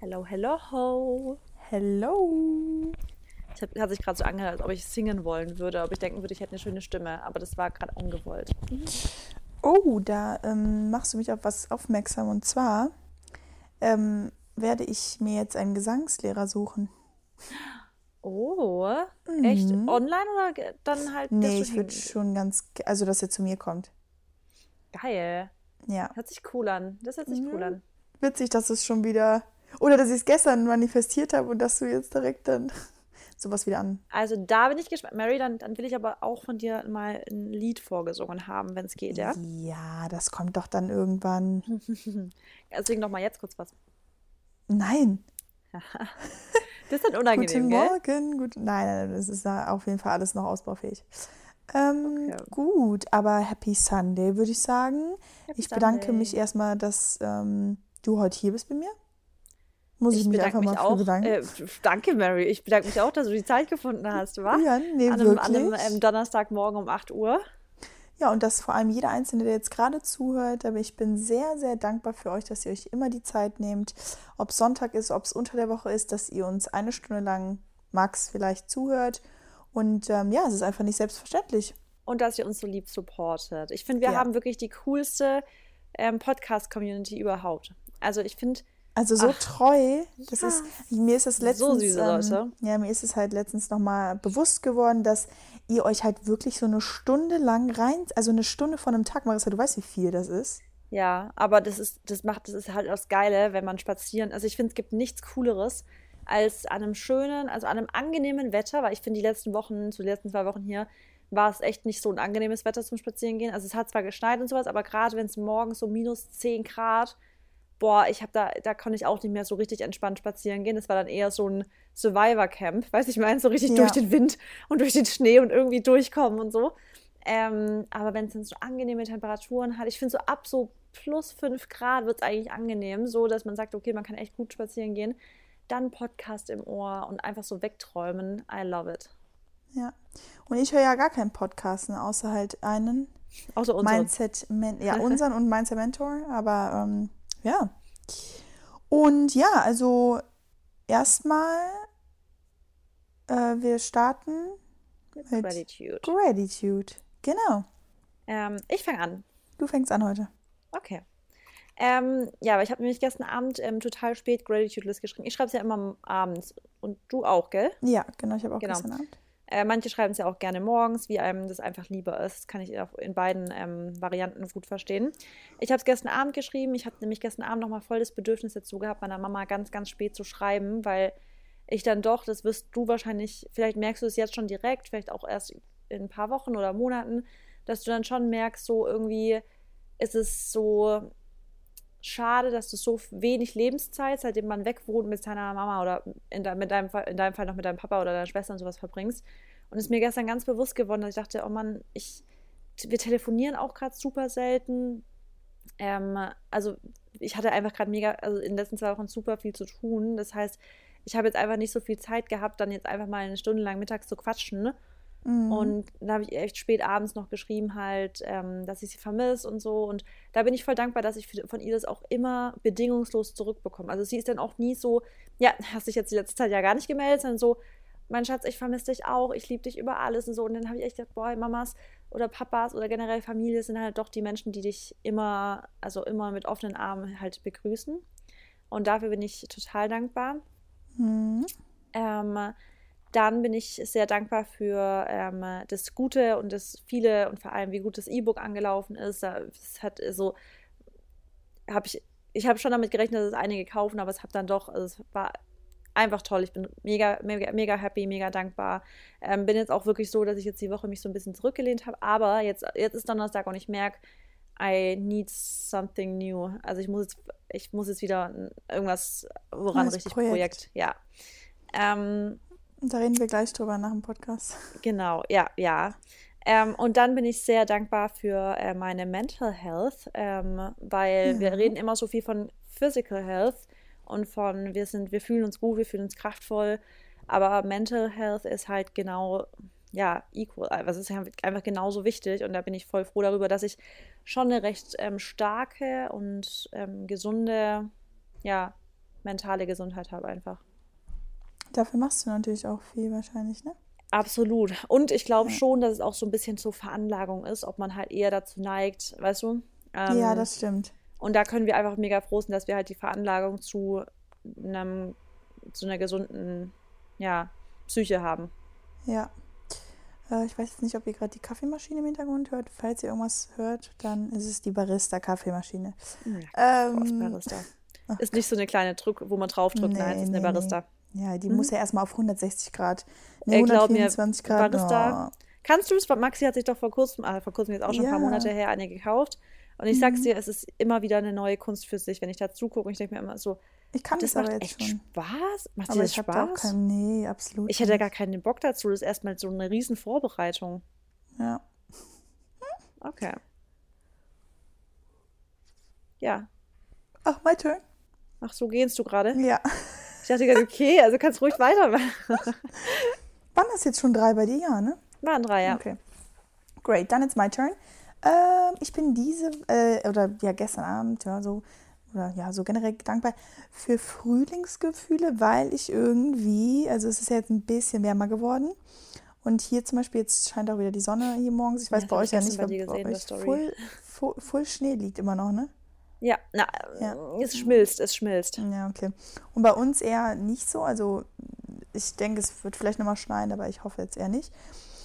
Hello, hello, ho. Hello. Ich hab, hat sich gerade so angehört, als ob ich singen wollen würde, ob ich denken würde, ich hätte eine schöne Stimme, aber das war gerade ungewollt. Oh, da ähm, machst du mich auf was aufmerksam. Und zwar ähm, werde ich mir jetzt einen Gesangslehrer suchen. Oh, echt? Mhm. Online oder dann halt? Nee, ich würde schon ganz, also dass er zu mir kommt. Geil. Ja. Hört sich cool an. Das hört sich cool Mhm. an. Witzig, dass es schon wieder, oder dass ich es gestern manifestiert habe und dass du jetzt direkt dann sowas wieder an. Also da bin ich gespannt. Mary, dann, dann will ich aber auch von dir mal ein Lied vorgesungen haben, wenn es geht, ja? Ja, das kommt doch dann irgendwann. Deswegen noch mal jetzt kurz was. Nein. Das ist dann unangenehm, Guten? Morgen. Gut. Nein, nein, das ist auf jeden Fall alles noch ausbaufähig. Ähm, Okay. Gut, aber Happy Sunday würde ich sagen. Happy ich bedanke Sunday. mich erstmal, dass ähm, du heute hier bist bei mir. Muss ich, Ich mich einfach mich mal auch. bedanken. Äh, danke, Mary. Ich bedanke mich auch, dass du die Zeit gefunden hast, wa? ja, nee, an einem, an einem ähm, Donnerstagmorgen um 8 Uhr. Ja, und dass vor allem jeder Einzelne, der jetzt gerade zuhört, aber ich bin sehr, sehr dankbar für euch, dass ihr euch immer die Zeit nehmt, ob es Sonntag ist, ob es unter der Woche ist, dass ihr uns eine Stunde lang, Max, vielleicht zuhört. Und ähm, ja, es ist einfach nicht selbstverständlich. und dass ihr uns so lieb supportet. Ich finde, wir Ja. haben wirklich die coolste ähm, Podcast-Community überhaupt. Also ich finde, Also so Ach, treu, das ist, mir ist es So letztens, süße ähm, Leute. ja, mir ist es halt letztens nochmal bewusst geworden, dass ihr euch halt wirklich so eine Stunde lang rein, also eine Stunde von einem Tag, Marissa, du weißt, wie viel das ist. ja, aber das ist, das macht, das ist halt das Geile, wenn man spazieren. Also ich finde, es gibt nichts Cooleres als an einem schönen, also an einem angenehmen Wetter, weil ich finde, die letzten Wochen, zu den letzten zwei Wochen hier, war es echt nicht so ein angenehmes Wetter zum Spazierengehen. Also es hat zwar geschneit und sowas, aber gerade wenn es morgens so minus 10 Grad, boah, ich habe da, da konnte ich auch nicht mehr so richtig entspannt spazieren gehen. Das war dann eher so ein Survivor-Camp, weiß ich meine, so richtig Ja. durch den Wind und durch den Schnee und irgendwie durchkommen und so. Ähm, aber wenn es dann so angenehme Temperaturen hat, ich finde so ab so plus 5 Grad wird es eigentlich angenehm, so dass man sagt, okay, man kann echt gut spazieren gehen. Dann Podcast im Ohr und einfach so wegträumen. I love it. Ja. Und ich höre ja gar keinen Podcast, außer halt einen Außer unseren. Mindset, ja, unseren und Mindset Mentor, aber ähm, ja. Und ja, also erstmal, äh, wir starten Mit mit Gratitude. Gratitude. Genau. Ähm, ich fange an. Du fängst an heute. Okay. Ähm, ja, aber ich habe nämlich gestern Abend ähm, total spät Gratitude List geschrieben. Ich schreibe es ja immer abends. Und du auch, gell? Ja, genau, ich habe auch Genau. gestern Abend. Äh, manche schreiben es ja auch gerne morgens, wie einem das einfach lieber ist. Das kann ich auch in beiden ähm, Varianten gut verstehen. Ich habe es gestern Abend geschrieben. Ich habe nämlich gestern Abend nochmal voll das Bedürfnis dazu gehabt, meiner Mama ganz, ganz spät zu schreiben, weil ich dann doch, das wirst du wahrscheinlich, vielleicht merkst du es jetzt schon direkt, vielleicht auch erst in ein paar Wochen oder Monaten, dass du dann schon merkst, so irgendwie ist es so schade, dass du so wenig Lebenszeit, seitdem man weg wohnt, mit seiner Mama oder in, de mit deinem Fall, in deinem Fall noch mit deinem Papa oder deiner Schwester und sowas verbringst. Und es ist mir gestern ganz bewusst geworden, dass ich dachte, oh Mann, ich, wir telefonieren auch gerade super selten. Ähm, also ich hatte einfach gerade mega, also in den letzten zwei Wochen super viel zu tun. Das heißt, ich habe jetzt einfach nicht so viel Zeit gehabt, dann jetzt einfach mal eine Stunde lang mittags zu quatschen. Mhm. Und da habe ich echt spät abends noch geschrieben, halt, ähm, dass ich sie vermisse und so. Und da bin ich voll dankbar, dass ich von ihr das auch immer bedingungslos zurückbekomme. Also sie ist dann auch nie so, ja, hast dich jetzt die letzte Zeit ja gar nicht gemeldet, sondern so, mein Schatz, ich vermisse dich auch, ich liebe dich über alles und so. Und dann habe ich echt gedacht, boah, Mamas oder Papas oder generell Familie sind halt doch die Menschen, die dich immer, also immer mit offenen Armen halt begrüßen. Und dafür bin ich total dankbar. Mhm. Ähm, dann bin ich sehr dankbar für ähm, das Gute und das viele und vor allem, wie gut das E-Book angelaufen ist. Es hat so, habe ich, ich habe schon damit gerechnet, dass es einige kaufen, aber es hat dann doch, also es war einfach toll. Ich bin mega, mega, mega happy, mega dankbar. Ähm, bin jetzt auch wirklich so, dass ich jetzt die Woche mich so ein bisschen zurückgelehnt habe, aber jetzt, jetzt ist Donnerstag und ich merke, I need something new. Also ich muss jetzt, ich muss jetzt wieder irgendwas, woran Neues richtig Projekt. Projekt, ja. Ähm, da reden wir gleich drüber nach dem Podcast. Genau, ja, ja. Ähm, und dann bin ich sehr dankbar für äh, meine Mental Health, ähm, weil wir Ja. reden immer so viel von Physical Health und von wir sind, wir fühlen uns gut, wir fühlen uns kraftvoll, aber Mental Health ist halt genau, ja, equal, also es ist einfach genauso wichtig und da bin ich voll froh darüber, dass ich schon eine recht ähm, starke und ähm, gesunde, ja, mentale Gesundheit habe einfach. Dafür machst du natürlich auch viel wahrscheinlich, ne? Absolut. Und ich glaube Ja. schon, dass es auch so ein bisschen zur Veranlagung ist, ob man halt eher dazu neigt, weißt du? Ähm, Ja, das stimmt. und da können wir einfach mega froh sein, dass wir halt die Veranlagung zu einem, zu einer gesunden, ja, Psyche haben. Ja. Äh, ich weiß jetzt nicht, ob ihr gerade die Kaffeemaschine im Hintergrund hört. Falls ihr irgendwas hört, dann ist es die Barista-Kaffeemaschine. Ja, Ähm, Barista. Ist nicht so eine kleine Drück, wo man draufdrückt. Nee, Nein, es ist eine nee, nee. Ja, die Mhm. muss ja erstmal auf 160 Grad. Ne, Ey, glaub mir, 124 Grad. Barista- Oh. Kannst du es? Maxi hat sich doch vor kurzem, ah, vor kurzem jetzt auch schon ein paar Ja. Monate her eine gekauft. Und ich sag's Mhm. dir, es ist immer wieder eine neue Kunst für sich, wenn ich da zugucke. Und ich denke mir immer so, Ich kann das das, aber macht jetzt echt schon. Spaß? Macht dir Aber das ich da auch Spaß? keinen. Nee, absolut. Ich hätte nicht. gar keinen Bock dazu. Das ist erstmal so eine riesen Vorbereitung. Ja. Okay. Ja. Ach, my turn. Ach, so gehst du gerade? Ja. Ich dachte gerade, okay, also kannst ruhig weitermachen. Waren das jetzt schon drei bei dir? Ja, ne? Waren drei, ja. Okay. Great, dann it's my turn. Ähm, ich bin diese, äh, oder ja, gestern Abend, ja, so, oder ja, so generell dankbar für Frühlingsgefühle, weil ich irgendwie, also es ist ja jetzt ein bisschen wärmer geworden. Und hier zum Beispiel, jetzt scheint auch wieder die Sonne hier morgens. Ich weiß Ja, bei euch ja nicht, weil bei euch voll, voll, voll Schnee liegt immer noch, ne? Ja, na, Ja. es schmilzt, es schmilzt. Ja, okay. Und bei uns eher nicht so. Also ich denke, es wird vielleicht nochmal schneien, aber ich hoffe jetzt eher nicht.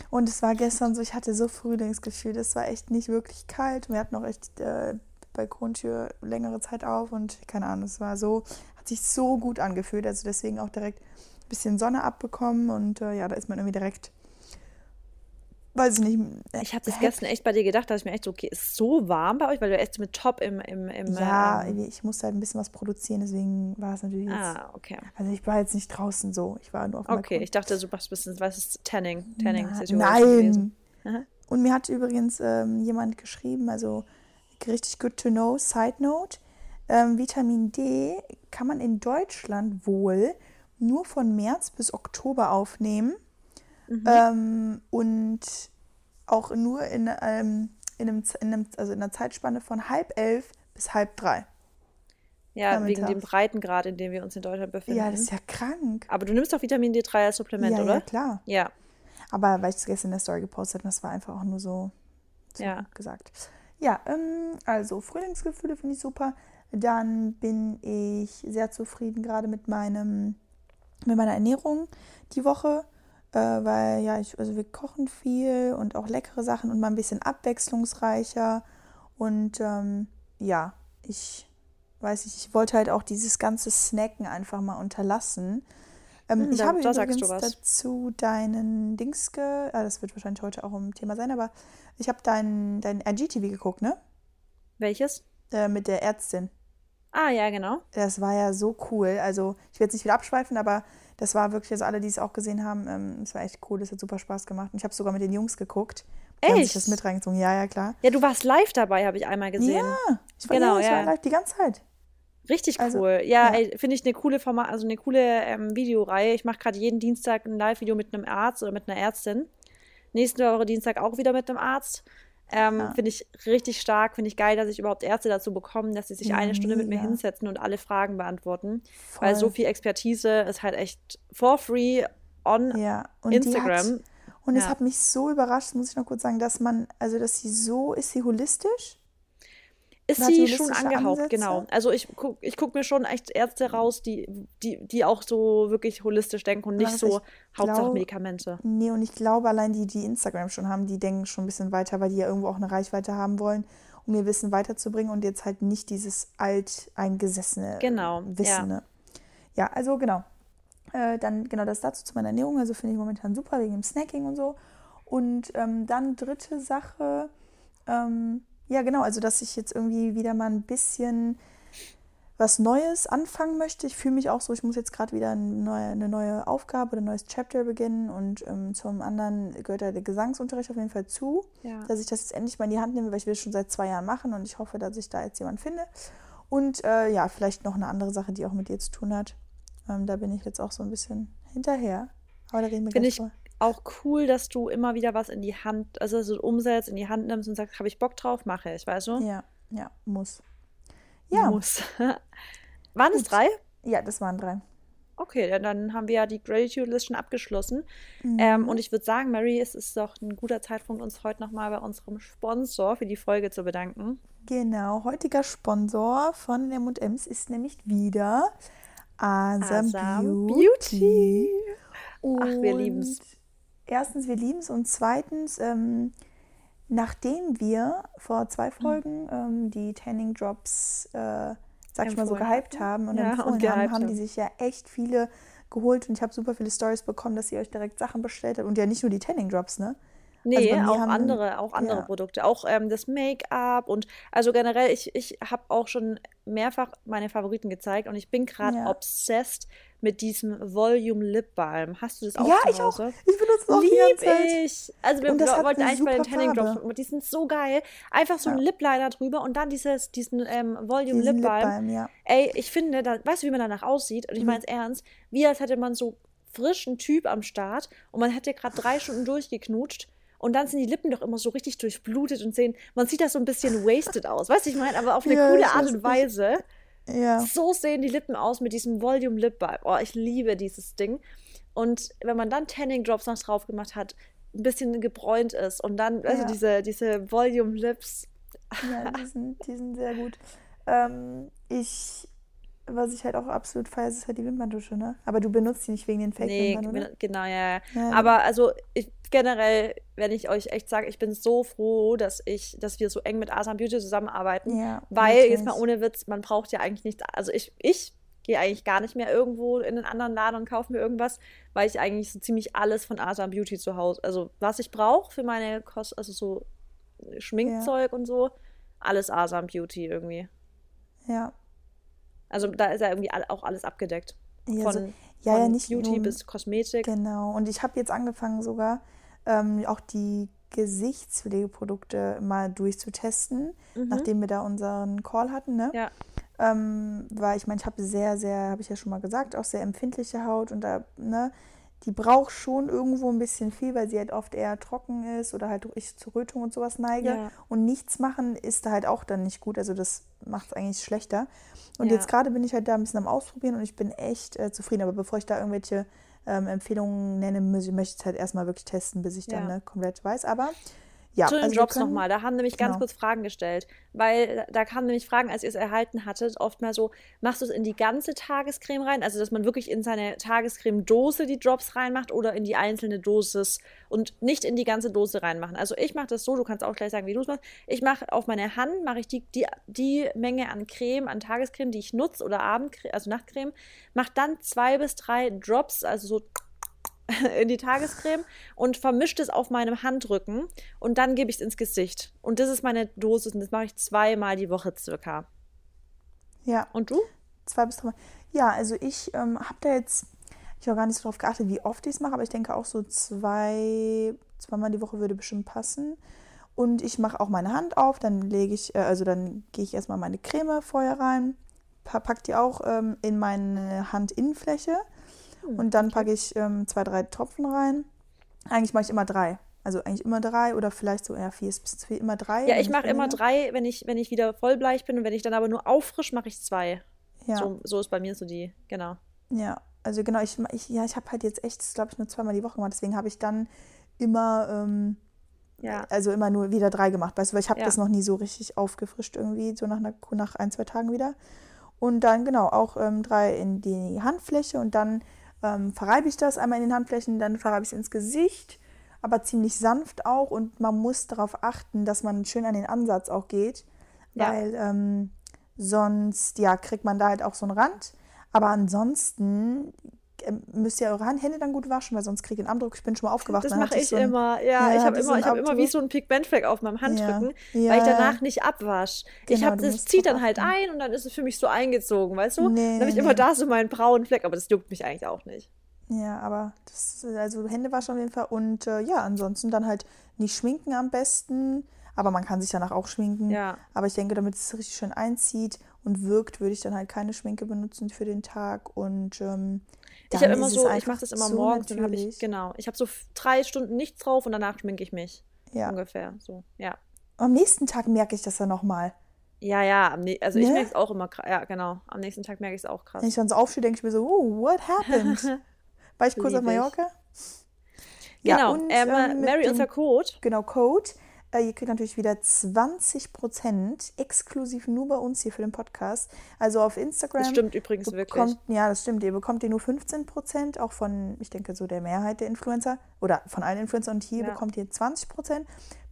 Und es war gestern so, ich hatte so Frühlingsgefühl. Es war echt nicht wirklich kalt. Wir hatten auch echt äh, Balkontür längere Zeit auf und keine Ahnung, es war so, hat sich so gut angefühlt. Also deswegen auch direkt ein bisschen Sonne abbekommen und äh, ja, da ist man irgendwie direkt, weiß ich nicht. Ich habe das gestern echt bei dir gedacht, dass ich mir echt so, okay, ist so warm bei euch, weil du echt mit Top im, im, im Ja, ähm, ich musste halt ein bisschen was produzieren, deswegen war es natürlich jetzt. Ah, okay. Also ich war jetzt nicht draußen so, ich war nur auf dem Okay, Balkon. ich dachte, du machst ein bisschen, was ist Tanning? Tanning Na-. Nein. Und mir hat übrigens ähm, jemand geschrieben, also richtig good to know, Side Note, ähm, Vitamin D kann man in Deutschland wohl nur von März bis Oktober aufnehmen Mhm. ähm, und auch nur in, ähm, in, einem, in, einem, also in einer Zeitspanne von halb elf bis halb drei. Ja, Nachmittags. wegen dem Breitengrad, in dem wir uns in Deutschland befinden. Ja, das ist ja krank. Aber du nimmst doch Vitamin D3 als Supplement, ja, oder? ja, klar. Ja. Aber weil ich es gestern in der Story gepostet habe, das war einfach auch nur so, so Ja. gesagt. Ja, ähm, also Frühlingsgefühle finde ich super. Dann bin ich sehr zufrieden gerade mit meinem, mit meiner Ernährung die Woche. Äh, weil ja, ich, also wir kochen viel und auch leckere Sachen und mal ein bisschen abwechslungsreicher. Und ähm, ja, ich weiß nicht, ich wollte halt auch dieses ganze Snacken einfach mal unterlassen. Ähm, Hm, ich da- habe da übrigens dazu deinen Dings, ge ah, das wird wahrscheinlich heute auch ein Thema sein, aber ich habe dein, dein IGTV geguckt, ne? Welches? Äh, mit der Ärztin. Ah, ja, genau. Das war ja so cool. Also, ich will jetzt nicht wieder abschweifen, aber das war wirklich, also alle, die es auch gesehen haben, ähm, es war echt cool, das hat super Spaß gemacht. Und ich habe sogar mit den Jungs geguckt. Die haben sich Echt? das mit reingezogen. Ja, ja, klar. Ja, du warst live dabei, habe ich einmal gesehen. Ja, ich war, Genau, ja, ich ja. war live die ganze Zeit. Richtig Also, cool. Ja, ja. ey, finde ich eine coole Format, also eine coole ähm, Videoreihe. Ich mache gerade jeden Dienstag ein Live-Video mit einem Arzt oder mit einer Ärztin. Nächste Woche Dienstag auch wieder mit einem Arzt. Ähm, Ja. Finde ich richtig stark, finde ich geil, dass ich überhaupt Ärzte dazu bekomme, dass sie sich Ja, eine Stunde mit mir mega. hinsetzen und alle Fragen beantworten. Weil Voll. so viel Expertise ist halt echt for free on Ja, und die hat, Instagram. und es Ja. hat mich so überrascht, muss ich noch kurz sagen, dass man, also dass sie so, ist sie holistisch? Ist sie schon angehaucht, Ansätze? genau. Also ich gucke ich guck mir schon echt Ärzte raus, die, die, die auch so wirklich holistisch denken und nicht Was so Hauptsache glaub- Medikamente. Nee, und ich glaube, allein die, die Instagram schon haben, die denken schon ein bisschen weiter, weil die ja irgendwo auch eine Reichweite haben wollen, um ihr Wissen weiterzubringen und jetzt halt nicht dieses alteingesessene Genau, Wissen. ja. Ne? Ja, also genau. Äh, dann genau das dazu zu meiner Ernährung. Also finde ich momentan super wegen dem Snacking und so. Und ähm, dann dritte Sache, ähm, ja genau, also dass ich jetzt irgendwie wieder mal ein bisschen was Neues anfangen möchte. Ich fühle mich auch so, ich muss jetzt gerade wieder eine neue, eine neue Aufgabe oder ein neues Chapter beginnen und ähm, zum anderen gehört da der Gesangsunterricht auf jeden Fall zu, Ja. dass ich das jetzt endlich mal in die Hand nehme, weil ich will es schon seit zwei Jahren machen und ich hoffe, dass ich da jetzt jemanden finde. Und äh, ja, vielleicht noch eine andere Sache, die auch mit dir zu tun hat. Ähm, da bin ich jetzt auch so ein bisschen hinterher. Aber da reden wir gleich ich drüber. Auch cool, dass du immer wieder was in die Hand, also so umsetzt, in die Hand nimmst und sagst, habe ich Bock drauf, mache ich, weißt du? Ja, ja, muss. Ja, Muss. Waren es drei? Ja, das waren drei. Okay, dann, haben wir ja die Gratitude List schon abgeschlossen. Mhm. Ähm, und ich würde sagen, Mary, es ist doch ein guter Zeitpunkt, uns heute nochmal bei unserem Sponsor für die Folge zu bedanken. Genau, heutiger Sponsor von M&M's ist nämlich wieder Asam, Asam Beauty. Beauty. Ach, wir lieben es. Erstens, wir lieben es und zweitens, ähm, nachdem wir vor zwei hm. Folgen ähm, die Tanning Drops, äh, sag ich mal so, gehypt haben und ja, empfohlen und haben, haben die sich ja echt viele geholt und ich habe super viele Stories bekommen, dass ihr euch direkt Sachen bestellt habt und ja nicht nur die Tanning Drops, ne? Also nee, also auch andere, auch andere ja. Produkte, auch ähm, das Make-up und also generell, ich, ich habe auch schon mehrfach meine Favoriten gezeigt und ich bin gerade ja. obsessed mit diesem Volume Lip Balm. Hast du das auch Ja, ich auch. Ich benutze das auch Lieb die ganze ich. Also wir wollten eigentlich bei den Tanning Drops, die sind so geil. Einfach so ja. ein Lip Liner drüber und dann dieses, diesen ähm, Volume diesen Lip Balm. Lip Balm ja. Ey, ich finde, da, weißt du, wie man danach aussieht? Und ich mhm. meine es ernst, wie als hätte man so frischen Typ am Start und man hätte gerade drei Stunden durchgeknutscht und dann sind die Lippen doch immer so richtig durchblutet und sehen, man sieht da so ein bisschen wasted aus. Weißt du, ich meine, aber auf eine ja, coole Art und Weise. Ja. So sehen die Lippen aus mit diesem Volume Lip Balm. Oh, ich liebe dieses Ding. Und wenn man dann Tanning Drops noch drauf gemacht hat, ein bisschen gebräunt ist und dann, also diese, diese Volume Lips. Ja, die sind, die sind sehr gut. Ähm, ich was ich halt auch absolut feiere, ist halt die Wimperndusche, ne? Aber du benutzt die nicht wegen den Fake-Wimpern, nee, Genau, ja, ja. Aber also ich, generell, wenn ich euch echt sage, ich bin so froh, dass ich, dass wir so eng mit Asam Beauty zusammenarbeiten. Ja, weil, natürlich. jetzt mal ohne Witz, man braucht ja eigentlich nichts. Also ich, ich gehe eigentlich gar nicht mehr irgendwo in einen anderen Laden und kaufe mir irgendwas, weil ich eigentlich so ziemlich alles von Asam Beauty zu Hause, also was ich brauche für meine Kost, also so Schminkzeug ja. und so, alles Asam Beauty irgendwie. Ja, also da ist ja irgendwie auch alles abgedeckt. Ja, von, so, ja, von ja, nicht Beauty nur, bis Kosmetik. Genau. Und ich habe jetzt angefangen sogar ähm, auch die Gesichtspflegeprodukte mal durchzutesten, mhm. nachdem wir da unseren Call hatten, ne? Ja. Ähm, weil ich meine, ich habe sehr, sehr, habe ich ja schon mal gesagt, auch sehr empfindliche Haut und da, ne, die braucht schon irgendwo ein bisschen viel, weil sie halt oft eher trocken ist oder halt ich zur Rötung und sowas neige. Ja. Und nichts machen ist da halt auch dann nicht gut. Also das macht es eigentlich schlechter. Und ja. jetzt gerade bin ich halt da ein bisschen am Ausprobieren und ich bin echt äh, zufrieden. Aber bevor ich da irgendwelche ähm, Empfehlungen nenne, möchte ich es halt erstmal wirklich testen, bis ich dann ja. ne, komplett weiß. Aber ja, zu den also Jobs nochmal. Da haben nämlich ganz genau. kurz Fragen gestellt, weil da kamen nämlich Fragen, als ihr es erhalten hattet, oft mal so, machst du es in die ganze Tagescreme rein? Also, dass man wirklich in seine Tagescreme-Dose die Drops reinmacht oder in die einzelne Dosis und nicht in die ganze Dose reinmachen. Also, ich mache das so, du kannst auch gleich sagen, wie du es machst. Ich mache auf meine Hand, mache ich die, die, die Menge an Creme, an Tagescreme, die ich nutze oder Abendcreme, also Nachtcreme, mache dann zwei bis drei Drops, also so in die Tagescreme und vermische es auf meinem Handrücken und dann gebe ich es ins Gesicht. Und das ist meine Dosis und das mache ich zweimal die Woche circa. Ja. Und du? Zwei bis drei. Ja, also ich ähm, habe da jetzt, ich habe gar nicht so darauf geachtet, wie oft ich es mache, aber ich denke auch so zwei, zweimal die Woche würde bestimmt passen. Und ich mache auch meine Hand auf, dann lege ich, äh, also dann gehe ich erstmal meine Creme vorher rein, packe die auch ähm, in meine Handinnenfläche hm, und dann packe ich ähm, zwei, drei Tropfen rein. Eigentlich mache ich immer drei. Also eigentlich immer drei oder vielleicht so eher vier bis vier, immer drei. Ja, ich mache immer drei, wenn ich, wenn ich wieder vollbleich bin und wenn ich dann aber nur auffrisch, mache ich zwei. Ja. So, so ist bei mir so die, genau. Ja, also genau, ich, ich ja, ich habe halt jetzt echt, glaube ich, nur zweimal die Woche gemacht, deswegen habe ich dann immer, ähm, ja. also immer nur wieder drei gemacht, weißt du, weil ich habe ja. das noch nie so richtig aufgefrischt irgendwie, so nach, einer, nach ein, zwei Tagen wieder. Und dann genau auch ähm, drei in die Handfläche und dann ähm, verreibe ich das einmal in den Handflächen, dann verreibe ich es ins Gesicht, aber ziemlich sanft auch und man muss darauf achten, dass man schön an den Ansatz auch geht, ja. weil ähm, sonst ja kriegt man da halt auch so einen Rand. Aber ansonsten müsst ihr eure Hände dann gut waschen, weil sonst kriege ich einen Andruck. Ich bin schon mal aufgewacht. Das mache ich so ein, immer. Ja, ja ich habe immer, hab immer wie so einen Pigmentfleck auf meinem Handrücken, ja. weil ich danach nicht abwasche. Genau, ich habe das zieht dann halt ein und dann ist es für mich so eingezogen, weißt du? Nee, dann habe ich nee. immer da so meinen braunen Fleck, aber das juckt mich eigentlich auch nicht. Ja, aber das also Hände waschen auf jeden Fall und äh, ja, ansonsten dann halt nicht schminken am besten, aber man kann sich danach auch schminken. Ja. Aber ich denke, damit es richtig schön einzieht und wirkt, würde ich dann halt keine Schminke benutzen für den Tag und ähm, ich habe immer so, ich mache das immer so morgens, dann habe ich, genau, ich habe so drei Stunden nichts drauf und danach schminke ich mich. Ja. Ungefähr, so, ja. Am nächsten Tag merke ich das dann nochmal. Ja, ja, also ich Ne? merke es auch immer, kra- ja, genau. Am nächsten Tag merke ich es auch krass. Wenn ich dann so aufstehe, denke ich mir so, oh, what happened? War ich kurz auf. Mallorca? Genau, und, ähm, ähm, Mary, unser Code. Genau, Code. Äh, ihr kriegt natürlich wieder 20% exklusiv nur bei uns hier für den Podcast. Also auf Instagram. Das stimmt übrigens wirklich. bekommt, ja, das stimmt. Ihr bekommt ihr nur 15%, auch von, ich denke, so der Mehrheit der Influencer oder von allen Influencern. Und hier Ja. bekommt ihr 20%.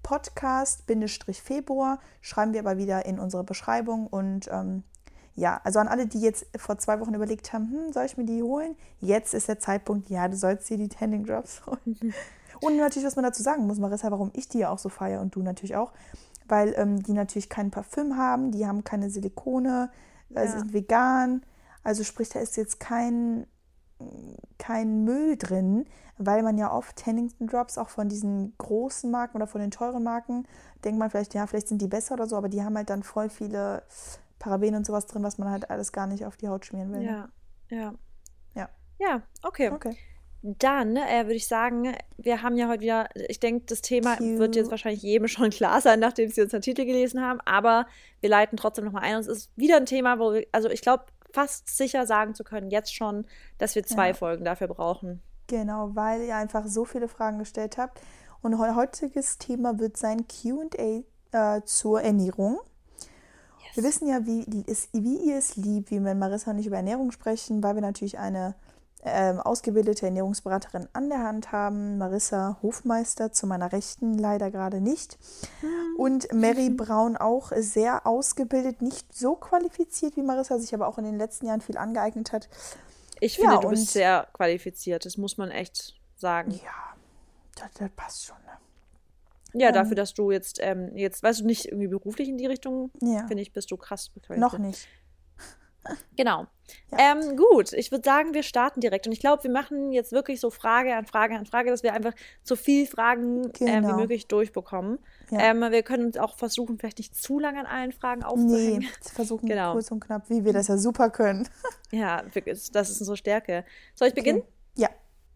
Podcast-Februar schreiben wir aber wieder in unsere Beschreibung. Und ähm, ja, also an alle, die jetzt vor zwei Wochen überlegt haben, hm, soll ich mir die holen? Jetzt ist der Zeitpunkt, ja, du sollst dir die Tending Drops holen. Und natürlich, was man dazu sagen muss, Marissa, warum ich die ja auch so feiere und du natürlich auch, weil ähm, die natürlich kein Parfüm haben, die haben keine Silikone, äh, sie Ja. sind vegan. Also sprich, da ist jetzt kein, kein Müll drin, weil man ja oft Tennington Drops auch von diesen großen Marken oder von den teuren Marken, denkt man vielleicht, ja, vielleicht sind die besser oder so, aber die haben halt dann voll viele Parabene und sowas drin, was man halt alles gar nicht auf die Haut schmieren will. Ja, ja. Ja. Ja, okay. Okay. Dann äh, würde ich sagen, wir haben ja heute wieder, ich denke, das Thema Cute. wird jetzt wahrscheinlich jedem schon klar sein, nachdem Sie unseren Titel gelesen haben, aber wir leiten trotzdem nochmal ein. Und es ist wieder ein Thema, wo wir, also ich glaube, fast sicher sagen zu können, jetzt schon, dass wir zwei Ja. Folgen dafür brauchen. Genau, weil ihr einfach so viele Fragen gestellt habt. Und heu- heutiges Thema wird sein QA äh, zur Ernährung. Wir wissen ja, wie, es, wie ihr es liebt, wie wir mit Marissa nicht über Ernährung sprechen, weil wir natürlich eine ähm, ausgebildete Ernährungsberaterin an der Hand haben. Marissa Hofmeister zu meiner Rechten, leider gerade nicht. Und Mary Braun auch sehr ausgebildet, nicht so qualifiziert wie Marissa, sich aber auch in den letzten Jahren viel angeeignet hat. Ich Ja, finde, du und- bist sehr qualifiziert, das muss man echt sagen. Ja, das, das passt schon. Ne? Ja, Ähm, dafür, dass du jetzt, ähm, jetzt, weißt du, nicht irgendwie beruflich in die Richtung, Ja, finde ich, bist du krass noch nicht. Genau. Ja. Ähm, gut, ich würde sagen, wir starten direkt. Und ich glaube, wir machen jetzt wirklich so Frage an Frage an Frage, dass wir einfach so viel Fragen ähm, wie Genau. möglich durchbekommen. Ja. Ähm, wir können uns auch versuchen, vielleicht nicht zu lange an allen Fragen Nee, aufzuhängen. sie versuchen Genau. kurz und knapp, wie wir das ja super können. Ja, das ist unsere Stärke. Soll ich beginnen?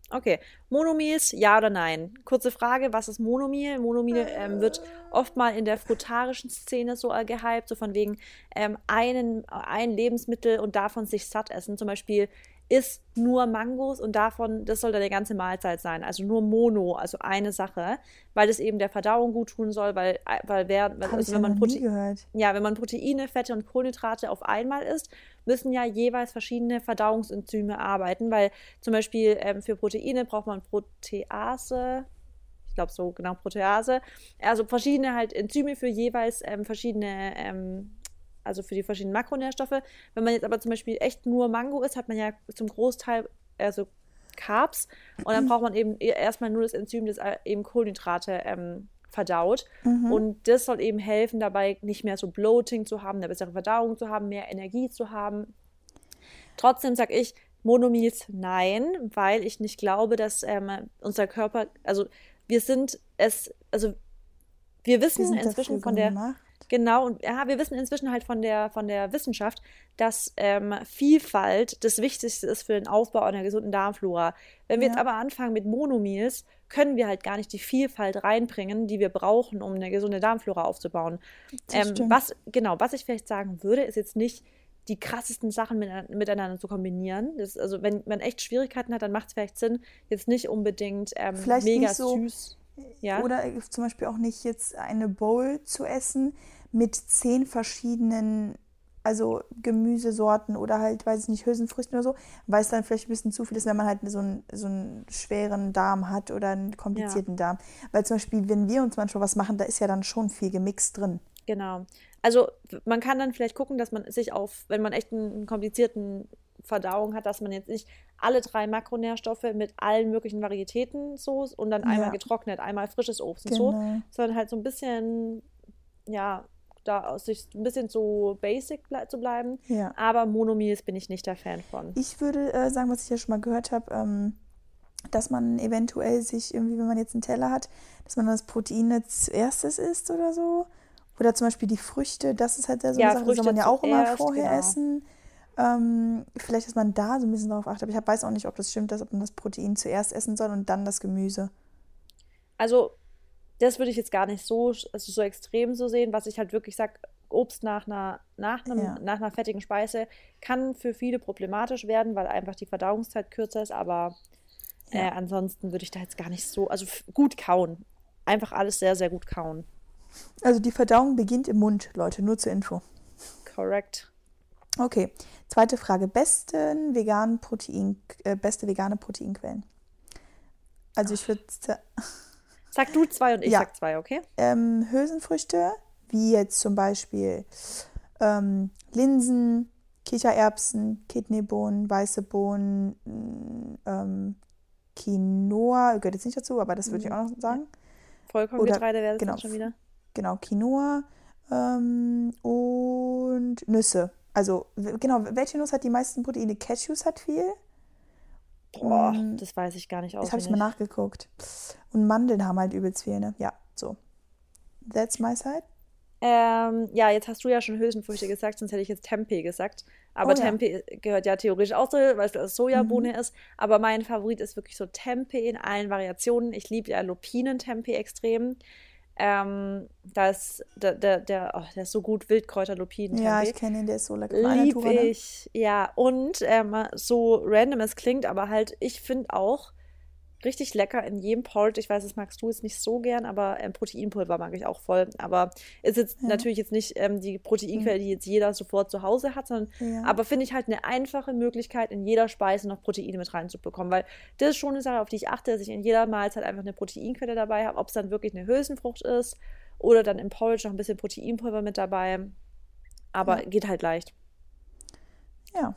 Okay. Monomeals, ja oder nein? Kurze Frage, was ist Monomeal? Monomeal ähm, wird oft mal in der frutarischen Szene so äh, gehypt, so von wegen ähm, einen, ein Lebensmittel und davon sich satt essen. Zum Beispiel isst nur Mangos und davon, das soll dann die ganze Mahlzeit sein. Also nur Mono, also eine Sache, weil es eben der Verdauung gut tun soll, weil, weil, wer, weil also wenn man Protein gehört. ja, wenn man Proteine, Fette und Kohlenhydrate auf einmal isst, müssen ja jeweils verschiedene Verdauungsenzyme arbeiten, weil zum Beispiel ähm, für Proteine braucht man Protease, ich glaube so genau Protease, also verschiedene halt Enzyme für jeweils ähm, verschiedene, ähm, also für die verschiedenen Makronährstoffe. Wenn man jetzt aber zum Beispiel echt nur Mango isst, hat man ja zum Großteil also Carbs und dann braucht man eben erstmal nur das Enzym, das äh, eben Kohlenhydrate ähm, verdaut. Mhm. Und das soll eben helfen, dabei nicht mehr so Bloating zu haben, eine bessere Verdauung zu haben, mehr Energie zu haben. Trotzdem sage ich Monomeals nein, weil ich nicht glaube, dass ähm, unser Körper, also wir sind es, also wir wissen inzwischen von der, gemacht. Genau, und ja, wir wissen inzwischen halt von der, von der Wissenschaft, dass ähm, Vielfalt das Wichtigste ist für den Aufbau einer gesunden Darmflora. Wenn wir Ja. jetzt aber anfangen mit Monomeals, können wir halt gar nicht die Vielfalt reinbringen, die wir brauchen, um eine gesunde Darmflora aufzubauen. Ähm, was, genau, was ich vielleicht sagen würde, ist jetzt nicht die krassesten Sachen mit, miteinander zu kombinieren. Das, also wenn man echt Schwierigkeiten hat, dann macht es vielleicht Sinn, jetzt nicht unbedingt ähm, mega nicht so- süß. Ja? Oder zum Beispiel auch nicht jetzt eine Bowl zu essen mit zehn verschiedenen, also Gemüsesorten oder halt, weiß ich nicht, Hülsenfrüchten oder so, weil es dann vielleicht ein bisschen zu viel ist, wenn man halt so einen, so einen schweren Darm hat oder einen komplizierten Darm. Weil zum Beispiel, wenn wir uns manchmal was machen, da ist ja dann schon viel gemixt drin. Genau. Also man kann dann vielleicht gucken, dass man sich auf, wenn man echt einen komplizierten Verdauung hat, dass man jetzt nicht alle drei Makronährstoffe mit allen möglichen Varietäten so und dann einmal Ja. getrocknet, einmal frisches Obst und so, Genau. sondern halt so ein bisschen, ja, da aus sich ein bisschen so basic ble zu bleiben. Ja. Aber Monomeals bin ich nicht der Fan von. Ich würde äh, sagen, was ich ja schon mal gehört habe, ähm, dass man eventuell sich irgendwie, wenn man jetzt einen Teller hat, dass man das Protein als erstes isst oder so. Oder zum Beispiel die Früchte, das ist halt so eine Ja, Sache, das soll man ja auch immer vorher genau. essen. Ähm, vielleicht, dass man da so ein bisschen darauf achtet. Aber ich weiß auch nicht, ob das stimmt, dass ob man das Protein zuerst essen soll und dann das Gemüse. Also, das würde ich jetzt gar nicht so, also so extrem so sehen. Was ich halt wirklich sage, Obst nach einer, nach, einem, Ja. nach einer fettigen Speise kann für viele problematisch werden, weil einfach die Verdauungszeit kürzer ist, aber äh, Ja. ansonsten würde ich da jetzt gar nicht so, also gut kauen. Einfach alles sehr, sehr gut kauen. Also die Verdauung beginnt im Mund, Leute, nur zur Info. Correct. Okay, zweite Frage. Besten veganen Protein, äh, beste vegane Proteinquellen. Also ich würde Sag du zwei und ich Ja. sag zwei, okay? ähm, Hülsenfrüchte, wie jetzt zum Beispiel ähm, Linsen, Kichererbsen, Kidneybohnen, weiße Bohnen, mh, ähm, Quinoa, gehört jetzt nicht dazu, aber das würde ich auch noch sagen. Vollkorngetreide wäre das genau. schon wieder. Genau, Quinoa ähm, und Nüsse. Also, genau, welche Nuss hat die meisten Proteine? Cashews hat viel. Boah, Mm, das weiß ich gar nicht Das habe ich mal nachgeguckt. Und Mandeln haben halt übelst viel, ne? Ja, so. That's my side. Ähm, ja, jetzt hast du ja schon Hülsenfrüchte gesagt, sonst hätte ich jetzt Tempeh gesagt. Aber Oh ja. Tempeh gehört ja theoretisch auch so, weil es aus Sojabohne Mhm. ist. Aber mein Favorit ist wirklich so Tempeh in allen Variationen. Ich liebe ja Lupinen-Tempeh extrem. Ähm, da ist der, der, der, oh, der ist so gut, Ja, Wildkräuter-Lupinen-Tempeh. ich kenne ihn, der ist so lecker. Von Lieb ne? ich, ja. Und ähm, so random es klingt, aber halt, ich finde auch richtig lecker in jedem Porridge. Ich weiß, das magst du jetzt nicht so gern, aber ähm, Proteinpulver mag ich auch voll. Aber ist jetzt Ja. natürlich jetzt nicht ähm, die Proteinquelle, die jetzt jeder sofort zu Hause hat, sondern Ja. aber finde ich halt eine einfache Möglichkeit, in jeder Speise noch Proteine mit reinzubekommen. Weil das ist schon eine Sache, auf die ich achte, dass ich in jeder Mahlzeit einfach eine Proteinquelle dabei habe. Ob es dann wirklich eine Hülsenfrucht ist oder dann im Porridge noch ein bisschen Proteinpulver mit dabei. Aber Ja. geht halt leicht. Ja,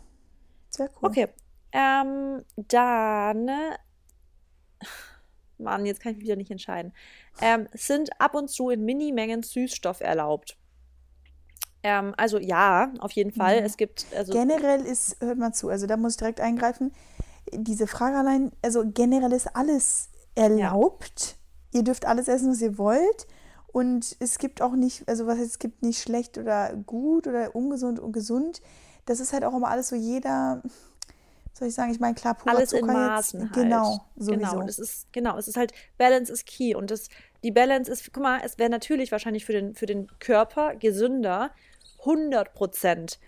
sehr cool. Okay. Ähm, dann. Mann, jetzt kann ich mich wieder nicht entscheiden. Ähm, sind ab und zu in Minimengen Süßstoff erlaubt? Ähm, also ja, auf jeden Fall. Ja. Es gibt, also Generell ist, hört mal zu, also da muss ich direkt eingreifen. Diese Frage allein, also generell ist alles erlaubt. Ihr dürft alles essen, was ihr wollt. Und es gibt auch nicht, also was heißt, es gibt nicht schlecht oder gut oder ungesund und gesund. Das ist halt auch immer alles so jeder, soll ich sagen, ich meine, klar, purer alles in Zucker Maßen jetzt, halt. genau, sowieso. Genau, das ist, genau, es ist halt, Balance ist key. Und das, die Balance ist, guck mal, es wäre natürlich wahrscheinlich für den, für den Körper gesünder, 100%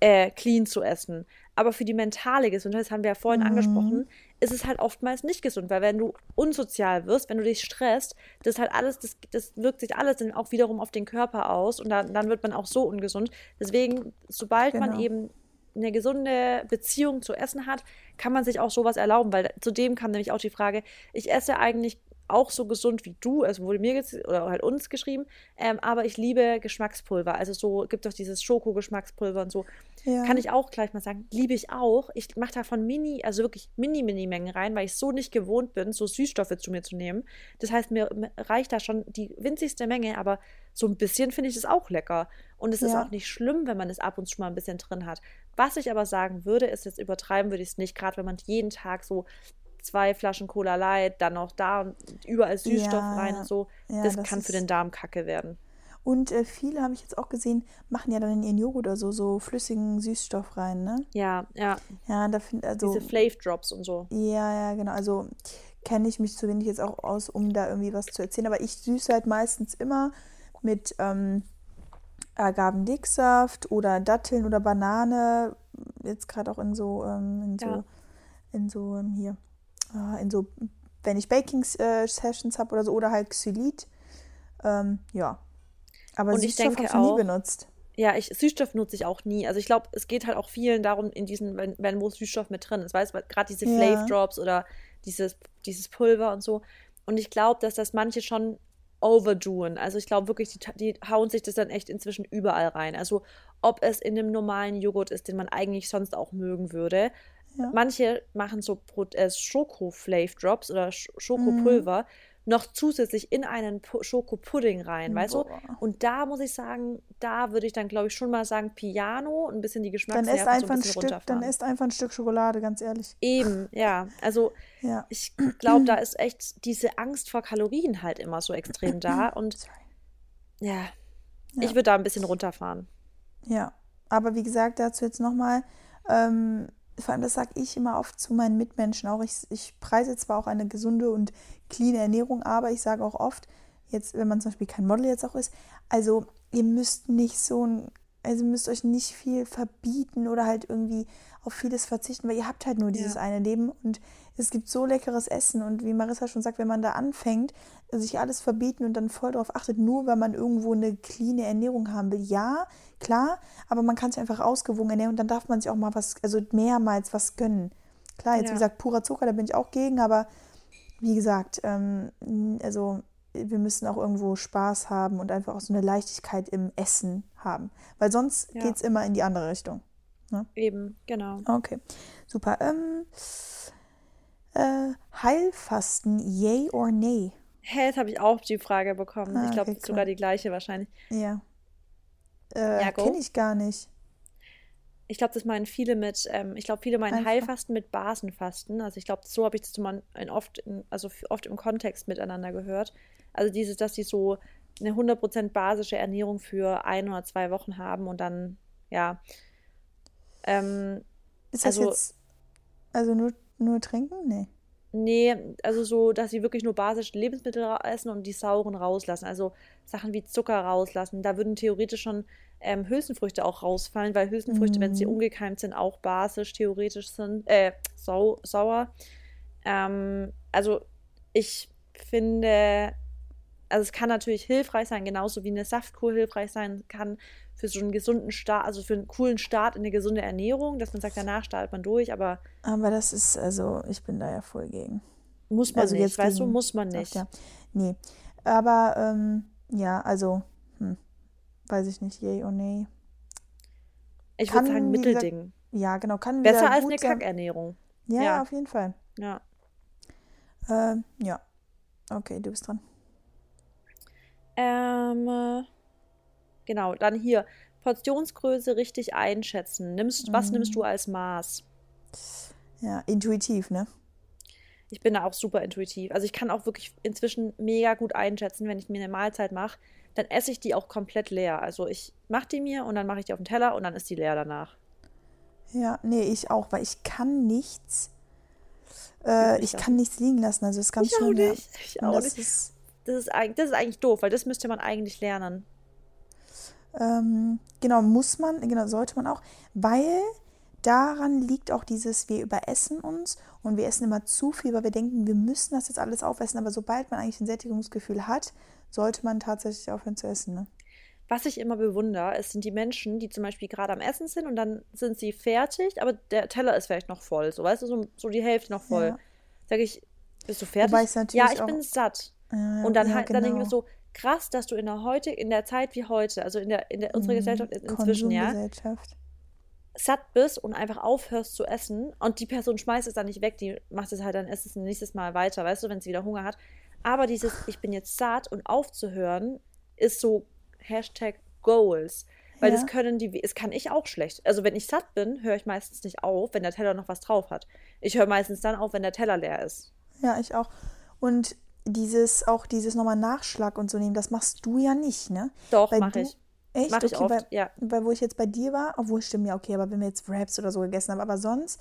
äh, clean zu essen. Aber für die mentale Gesundheit, das haben wir ja vorhin Mhm. angesprochen, ist es halt oftmals nicht gesund, weil wenn du unsozial wirst, wenn du dich stresst, das halt alles, das, das wirkt sich alles dann auch wiederum auf den Körper aus und dann, dann wird man auch so ungesund. Deswegen, sobald man Genau. eben eine gesunde Beziehung zu Essen hat, kann man sich auch sowas erlauben, weil zudem kam nämlich auch die Frage, ich esse eigentlich auch so gesund wie du, also wurde mir oder halt uns geschrieben, ähm, aber ich liebe Geschmackspulver, also so gibt doch dieses Schoko-Geschmackspulver und so. Ja. Kann ich auch gleich mal sagen, liebe ich auch. Ich mache davon mini, also wirklich mini, mini Mengen rein, weil ich so nicht gewohnt bin, so Süßstoffe zu mir zu nehmen. Das heißt, mir reicht da schon die winzigste Menge, aber so ein bisschen finde ich das auch lecker. Und es ist Ja. auch nicht schlimm, wenn man es ab und zu mal ein bisschen drin hat. Was ich aber sagen würde, ist jetzt übertreiben würde ich es nicht, gerade wenn man jeden Tag so zwei Flaschen Cola Light, dann noch da und überall Süßstoff Ja, rein und so. Ja, das, das kann für den Darm kacke werden. Und äh, viele habe ich jetzt auch gesehen, machen ja dann in ihren Joghurt oder so, so flüssigen Süßstoff rein, ne? Ja, ja. Ja, da finde also. Diese Flav Drops und so. Ja, ja, genau. Also kenne ich mich zu wenig jetzt auch aus, um da irgendwie was zu erzählen. Aber ich süße halt meistens immer mit ähm, Agavendicksaft oder Datteln oder Banane. Jetzt gerade auch in so, ähm, in so, Ja. in so ähm, hier, äh, in so, wenn ich Baking-Sessions habe oder so, oder halt Xylit. Ähm, ja. Aber Und Süßstoff habe ich noch nie auch- benutzt. Ja, ich, Süßstoff nutze ich auch nie. Also ich glaube, es geht halt auch vielen darum, in diesen, wenn, wenn wo Süßstoff mit drin ist. Weißt du, gerade diese Ja. Flav Drops oder dieses, dieses Pulver und so. Und ich glaube, dass das manche schon overdoen. Also ich glaube wirklich, die, die hauen sich das dann echt inzwischen überall rein. Also ob es in einem normalen Joghurt ist, den man eigentlich sonst auch mögen würde. Ja. Manche machen so äh, Schoko-Flav Drops oder Sch Schokopulver noch zusätzlich in einen Pu- Schokopudding rein, weißt du? Boah. Und da muss ich sagen, da würde ich dann, glaube ich, schon mal sagen, Piano ein bisschen die Dann Geschmacksnerven isst so ein ein Stück, dann isst einfach ein Stück Schokolade, ganz ehrlich. Eben, ja. Also Ja. ich glaube, da ist echt diese Angst vor Kalorien halt immer so extrem da. Und ja, Ja. ich würde da ein bisschen runterfahren. Ja, aber wie gesagt, dazu jetzt nochmal, ähm, vor allem das sage ich immer oft zu meinen Mitmenschen auch, ich, ich preise zwar auch eine gesunde und clean Ernährung, aber ich sage auch oft, jetzt, wenn man zum Beispiel kein Model jetzt auch ist, also ihr müsst nicht so ein, also ihr müsst euch nicht viel verbieten oder halt irgendwie auf vieles verzichten, weil ihr habt halt nur dieses Ja. eine Leben und es gibt so leckeres Essen und wie Marissa schon sagt, wenn man da anfängt, sich alles verbieten und dann voll darauf achtet, nur weil man irgendwo eine cleane Ernährung haben will, ja, klar, aber man kann sich einfach ausgewogen ernähren und dann darf man sich auch mal was, also mehrmals was gönnen. Klar, jetzt Ja. wie gesagt, purer Zucker, da bin ich auch gegen, aber wie gesagt, ähm, also wir müssen auch irgendwo Spaß haben und einfach auch so eine Leichtigkeit im Essen haben, weil sonst Ja. geht es immer in die andere Richtung. Eben, genau. Okay, super. Ähm, äh, Heilfasten, yay or nay? Hä, jetzt habe ich auch die Frage bekommen. Ah, ich glaube, okay, sogar die gleiche wahrscheinlich. Ja. Äh, Ja, kenne ich gar nicht. Ich glaube, das meinen viele mit, ähm, ich glaube, viele meinen Einfach. Heilfasten mit Basenfasten. Also ich glaube, so habe ich das in oft, in, also oft im Kontext miteinander gehört. Also dieses, dass sie so eine 100% basische Ernährung für ein oder zwei Wochen haben und dann, ja. Ähm, Ist das Also- jetzt, also nur, nur trinken? Nee. nee, also so, dass sie wirklich nur basische Lebensmittel essen und die sauren rauslassen. Also Sachen wie Zucker rauslassen. Da würden theoretisch schon ähm, Hülsenfrüchte auch rausfallen, weil Hülsenfrüchte, wenn sie Mhm. ungekeimt sind, auch basisch theoretisch sind, äh, sau sauer. Ähm, also ich finde, also es kann natürlich hilfreich sein, genauso wie eine Saftkur hilfreich sein kann für so einen gesunden Start, also für einen coolen Start in eine gesunde Ernährung, dass man sagt, danach startet man durch, aber Aber das ist, also ich bin da ja voll gegen. muss man Also nicht, jetzt weißt du, muss man nicht. ja. Nee. Aber, ähm, ja, also, hm, weiß ich nicht, yay or nay. Ich würde sagen, Mittelding. Ja, genau, kann wieder Besser als eine. Kackernährung. Ja, Ja. auf jeden Fall. Ja. Ähm, ja. Okay, du bist dran. Ähm, äh, genau, dann hier. Portionsgröße richtig einschätzen. Nimmst, was nimmst Mhm. du als Maß? Ja, intuitiv, ne? Ich bin da auch super intuitiv. Also ich kann auch wirklich inzwischen mega gut einschätzen, wenn ich mir eine Mahlzeit mache, dann esse ich die auch komplett leer. Also ich mache die mir und dann mache ich die auf den Teller und dann ist die leer danach. Ja, nee, ich auch, weil ich kann nichts, äh, Ich kann nichts liegen lassen. Also es ist ganz Ich auch nicht. Ich auch nicht. Das ist, eigentlich, das ist eigentlich doof, weil das müsste man eigentlich lernen. ähm, genau, muss man, genau, sollte man auch, weil daran liegt auch dieses, wir überessen uns und wir essen immer zu viel, weil wir denken, wir müssen das jetzt alles aufessen. Aber sobald man eigentlich ein Sättigungsgefühl hat, sollte man tatsächlich aufhören zu essen, ne? Was ich immer bewundere, es sind die Menschen, die zum Beispiel gerade am Essen sind und dann sind sie fertig, aber der Teller ist vielleicht noch voll. So, weißt du, so, so die Hälfte noch voll. Ja. Sag ich, bist du fertig? Ja, ich bin satt. Äh, Und dann ja, halt, dann denke ich mir genau. so, krass, dass du in der heute, in der Zeit wie heute, also in der, in der unserer Mhm. Gesellschaft inzwischen, ja, satt bist und einfach aufhörst zu essen und die Person schmeißt es dann nicht weg, die macht es halt dann isst es nächstes Mal weiter, weißt du, wenn sie wieder Hunger hat. Aber dieses, ich bin jetzt satt und aufzuhören, ist so Hashtag Goals. Weil Ja. das können die, das kann ich auch schlecht. Also wenn ich satt bin, höre ich meistens nicht auf, wenn der Teller noch was drauf hat. Ich höre meistens dann auf, wenn der Teller leer ist. Ja, ich auch. Und dieses, auch dieses nochmal Nachschlag und so nehmen, das machst du ja nicht, ne? Doch, Weil mache du- ich. Echt? Mache ich okay, oft, weil, ja. weil wo ich jetzt bei dir war, obwohl stimmt ja, okay, aber wenn wir jetzt Wraps oder so gegessen haben, aber sonst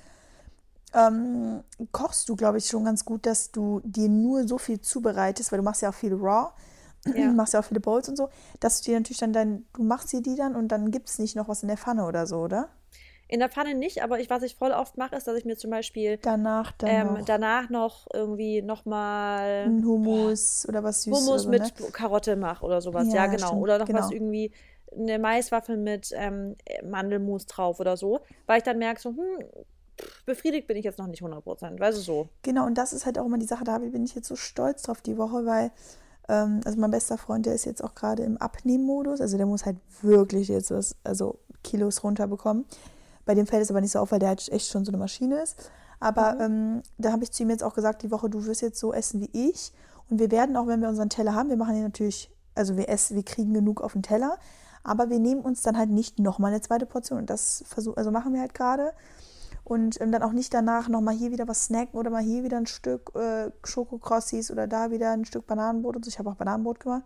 ähm, kochst du, glaube ich, schon ganz gut, dass du dir nur so viel zubereitest, weil du machst ja auch viel Raw, Ja. machst ja auch viele Bowls und so, dass du dir natürlich dann dein, du machst dir die dann und dann gibt es nicht noch was in der Pfanne oder so, oder? In der Pfanne nicht, aber ich, was ich voll oft mache, ist, dass ich mir zum Beispiel Danach ähm, noch danach noch irgendwie nochmal ein Hummus oder was Süßes Hummus so, mit ne? Karotte mache oder sowas. Ja, Ja, genau. stimmt, Oder noch genau. was irgendwie, eine Maiswaffel mit ähm, Mandelmus drauf oder so. Weil ich dann merke, so, hm, befriedigt bin ich jetzt noch nicht 100%. Weißt du, so. Genau, und das ist halt auch immer die Sache, da bin ich jetzt so stolz drauf die Woche, weil, ähm, also mein bester Freund, der ist jetzt auch gerade im Abnehmmodus, also der muss halt wirklich jetzt was, also Kilos runterbekommen. Bei dem fällt es aber nicht so auf, weil der halt echt schon so eine Maschine ist. Aber Mhm. ähm, da habe ich zu ihm jetzt auch gesagt, die Woche, du wirst jetzt so essen wie ich. Und wir werden auch, wenn wir unseren Teller haben, wir machen ihn natürlich, also wir essen, wir kriegen genug auf den Teller, aber wir nehmen uns dann halt nicht nochmal eine zweite Portion. Und das versuch, also machen wir halt gerade. Und ähm, dann auch nicht danach nochmal hier wieder was snacken oder mal hier wieder ein Stück äh, Schokokrossis oder da wieder ein Stück Bananenbrot und so. Ich habe auch Bananenbrot gemacht.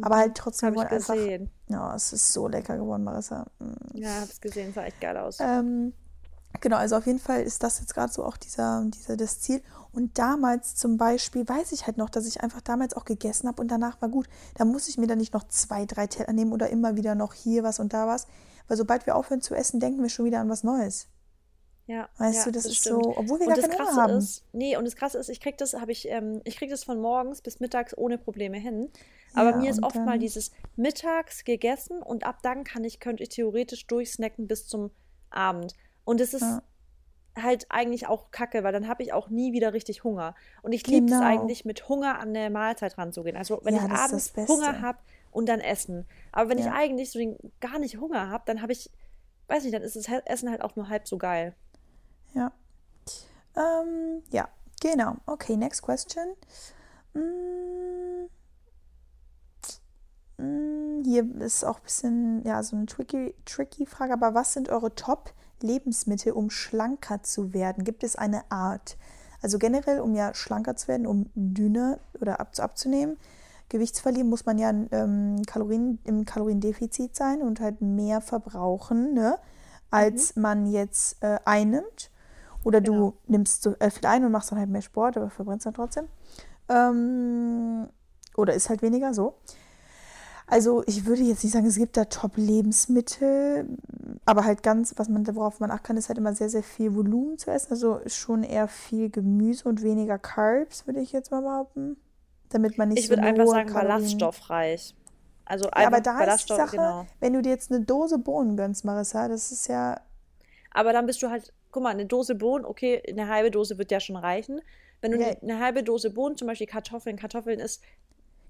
Aber halt trotzdem wollen einfach. gesehen. Ja, es ist so lecker geworden, Marissa. Mm. Ja, habe es gesehen. Sah echt geil aus. Ähm, Genau, also auf jeden Fall ist das jetzt gerade so auch dieser, dieser das Ziel. Und damals zum Beispiel weiß ich halt noch, dass ich einfach damals auch gegessen habe und danach war gut. Da muss ich mir dann nicht noch zwei, drei Teller nehmen oder immer wieder noch hier was und da was. Weil sobald wir aufhören zu essen, denken wir schon wieder an was Neues. Ja, Weißt ja, du, das, das ist stimmt. so, obwohl wir Und gar das Krasse haben. ist, nee, und das Krasse ist, ich krieg das, habe ich, ähm, ich krieg das von morgens bis mittags ohne Probleme hin. Aber Ja, mir ist oft mal dieses mittags gegessen und ab dann kann ich, könnte ich theoretisch durchsnacken bis zum Abend. Und es ist ja, halt eigentlich auch Kacke, weil dann habe ich auch nie wieder richtig Hunger. Und ich liebe es genau. eigentlich, mit Hunger an eine Mahlzeit ranzugehen. Also wenn ich abends Hunger habe und dann essen. Aber wenn ich eigentlich so den, gar nicht Hunger habe, dann habe ich, weiß nicht, dann ist das Essen halt auch nur halb so geil. Ja. Ähm, ja, genau. Okay, next question. Mm, mm, hier ist auch ein bisschen, ja, so eine tricky, tricky Frage, aber was sind eure Top-Lebensmittel, um schlanker zu werden? Gibt es eine Art? Also generell, um ja schlanker zu werden, um dünner oder ab, abzunehmen, Gewicht zu verlieren, muss man ja ähm, Kalorien, im Kaloriendefizit sein und halt mehr verbrauchen, ne, Mhm. als man jetzt äh, einnimmt. Oder Genau. du nimmst so viel ein und machst dann halt mehr Sport, aber verbrennst dann trotzdem. Ähm, oder ist halt weniger so. Also ich würde jetzt nicht sagen, es gibt da Top-Lebensmittel, aber halt ganz, was man, worauf man achten kann, ist halt immer sehr, sehr viel Volumen zu essen. Also schon eher viel Gemüse und weniger Carbs, würde ich jetzt mal behaupten. Damit man nicht Ich so würde einfach sagen, Kalorien. ballaststoffreich. Also Ja, aber einfach da ist die Sache, genau. wenn du dir jetzt eine Dose Bohnen gönnst, Marissa, das ist ja, Aber dann bist du halt, guck mal, eine Dose Bohnen, okay, eine halbe Dose wird ja schon reichen. Wenn du ja, eine, halbe Dose Bohnen, zum Beispiel Kartoffeln, Kartoffeln ist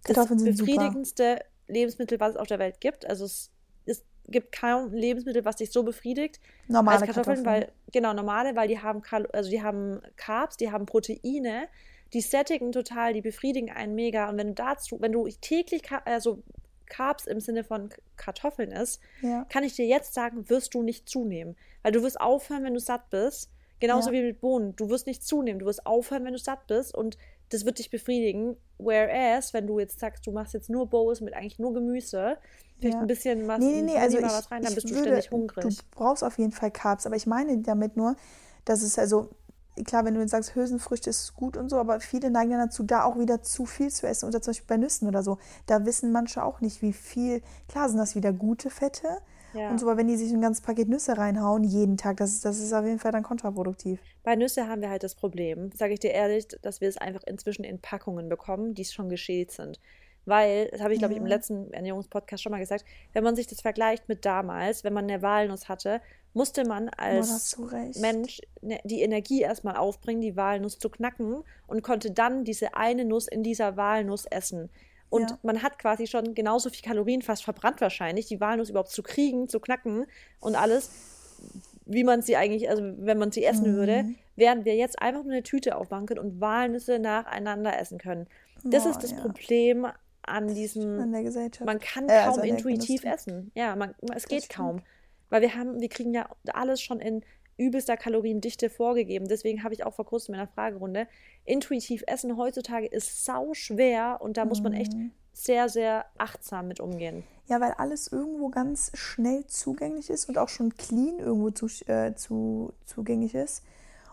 das Kartoffeln super. befriedigendste Lebensmittel, was es auf der Welt gibt. Also es, es gibt kaum Lebensmittel, was dich so befriedigt als Normale Kartoffeln, Kartoffeln. weil, genau, normale, weil die haben, Kal also die haben Carbs, die haben Proteine, die sättigen total, die befriedigen einen mega. Und wenn du dazu, wenn du täglich, also Carbs im Sinne von Kartoffeln isst, Ja, kann ich dir jetzt sagen, wirst du nicht zunehmen. Weil du wirst aufhören, wenn du satt bist. Genauso ja, wie mit Bohnen. Du wirst nicht zunehmen. Du wirst aufhören, wenn du satt bist. Und das wird dich befriedigen. Whereas, wenn du jetzt sagst, du machst jetzt nur Bowls mit eigentlich nur Gemüse, vielleicht ja. ein bisschen was, Nee, nee, nee, also ich, was rein, dann bist du würde, ständig du hungrig. brauchst auf jeden Fall Carbs, aber ich meine damit nur, dass es also, klar, wenn du jetzt sagst, Hülsenfrüchte ist gut und so, aber viele neigen dann dazu, da auch wieder zu viel zu essen. Oder zum Beispiel bei Nüssen oder so. Da wissen manche auch nicht, wie viel. Klar sind das wieder gute Fette und Ja. so, aber wenn die sich ein ganzes Paket Nüsse reinhauen, jeden Tag, das ist, das ist auf jeden Fall dann kontraproduktiv. Bei Nüsse haben wir halt das Problem, sage ich dir ehrlich, dass wir es einfach inzwischen in Packungen bekommen, die schon geschält sind. Weil, das habe ich, glaube ich, im letzten Ernährungspodcast schon mal gesagt, wenn man sich das vergleicht mit damals, wenn man eine Walnuss hatte, musste man als. Mensch ne- die Energie erstmal aufbringen, die Walnuss zu knacken und konnte dann diese eine Nuss in dieser Walnuss essen. Und Ja, man hat quasi schon genauso viel Kalorien fast verbrannt wahrscheinlich, die Walnuss überhaupt zu kriegen, zu knacken und alles, wie man sie eigentlich, also wenn man sie essen würde, mhm. während wir jetzt einfach nur eine Tüte aufmachen können und Walnüsse nacheinander essen können. Das ist Boah, das ja. Problem an An diesem, der Gesellschaft. man kann Äh, also kaum an der intuitiv essen. Ja, man, es Das geht stimmt. kaum. Weil wir haben, wir kriegen ja alles schon in übelster Kaloriendichte vorgegeben. Deswegen habe ich auch vor kurzem in der Fragerunde, intuitiv essen heutzutage ist sau schwer und da muss man echt Mhm. sehr, sehr achtsam mit umgehen. Ja, weil alles irgendwo ganz schnell zugänglich ist und auch schon clean irgendwo zu, äh, zu, zugänglich ist.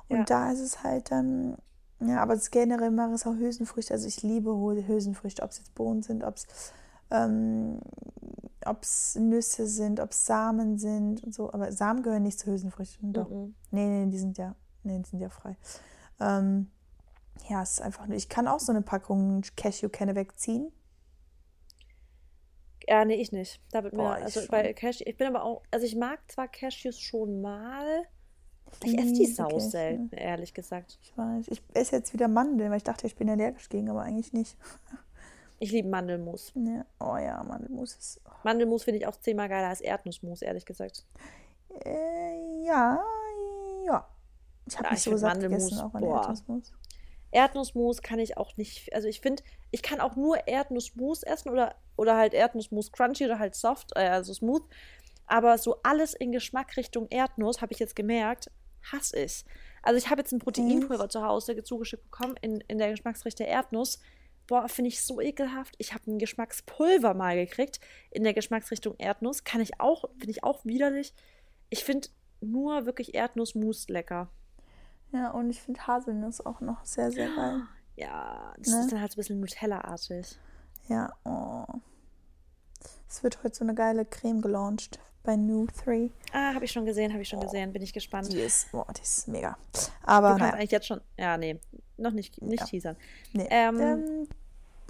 Und Ja. da ist es halt dann, ja, aber ist generell mache es auch Hülsenfrüchte. Also ich liebe Hü- Hülsenfrüchte, ob es jetzt Bohnen sind, ob es ähm, ob's Nüsse sind, ob es Samen sind und so. Aber Samen gehören nicht zu Hülsenfrüchten, doch. Mhm. Nee, nee, die sind ja, nee, die sind ja frei. Ähm, ja, es ist einfach nur, ich kann auch so eine Packung Cashew-Kerne wegziehen. Ja, nee, ich nicht. Da wird mir, ich also schon. bei Cashew, ich bin aber auch, also ich mag zwar Cashews schon mal, Ich esse die sau Cashew. selten, ehrlich gesagt. Ich weiß. Ich esse jetzt wieder Mandeln, weil ich dachte, ich bin allergisch gegen, aber eigentlich nicht. Ich liebe Mandelmus. Ja. Oh ja, Mandelmus ist. Mandelmus finde ich auch zehnmal geiler als Erdnussmus, ehrlich gesagt. Äh, ja, ja. Ich habe Ja, nicht ich so Mandelmus, gegessen, auch an. Erdnussmus. Erdnussmus kann ich auch nicht, also ich finde, ich kann auch nur Erdnussmus essen oder, oder halt Erdnussmus crunchy oder halt soft, äh, also smooth. Aber so alles in Geschmack Richtung Erdnuss, habe ich jetzt gemerkt, hasse ich. Also ich habe jetzt ein Proteinpulver zu Hause zugeschickt bekommen in, in der Geschmacksrichtung Erdnuss. Boah, finde ich so ekelhaft. Ich habe ein Geschmackspulver mal gekriegt in der Geschmacksrichtung Erdnuss. Kann ich auch, finde ich auch widerlich. Ich finde nur wirklich Erdnussmus lecker. Ja, und ich finde Haselnuss auch noch sehr, sehr geil. Ja, das Ne? ist dann halt so ein bisschen Nutella-artig. Ja, oh. Es wird heute so eine geile Creme gelauncht bei New 3. Ah, habe ich schon gesehen, habe ich schon gesehen. Bin ich gespannt. Die ist, boah, die ist mega. Du Aber kannst naja, eigentlich jetzt schon. Ja, nee, noch nicht, nicht Ja. teasern. nee. Ähm, Ähm,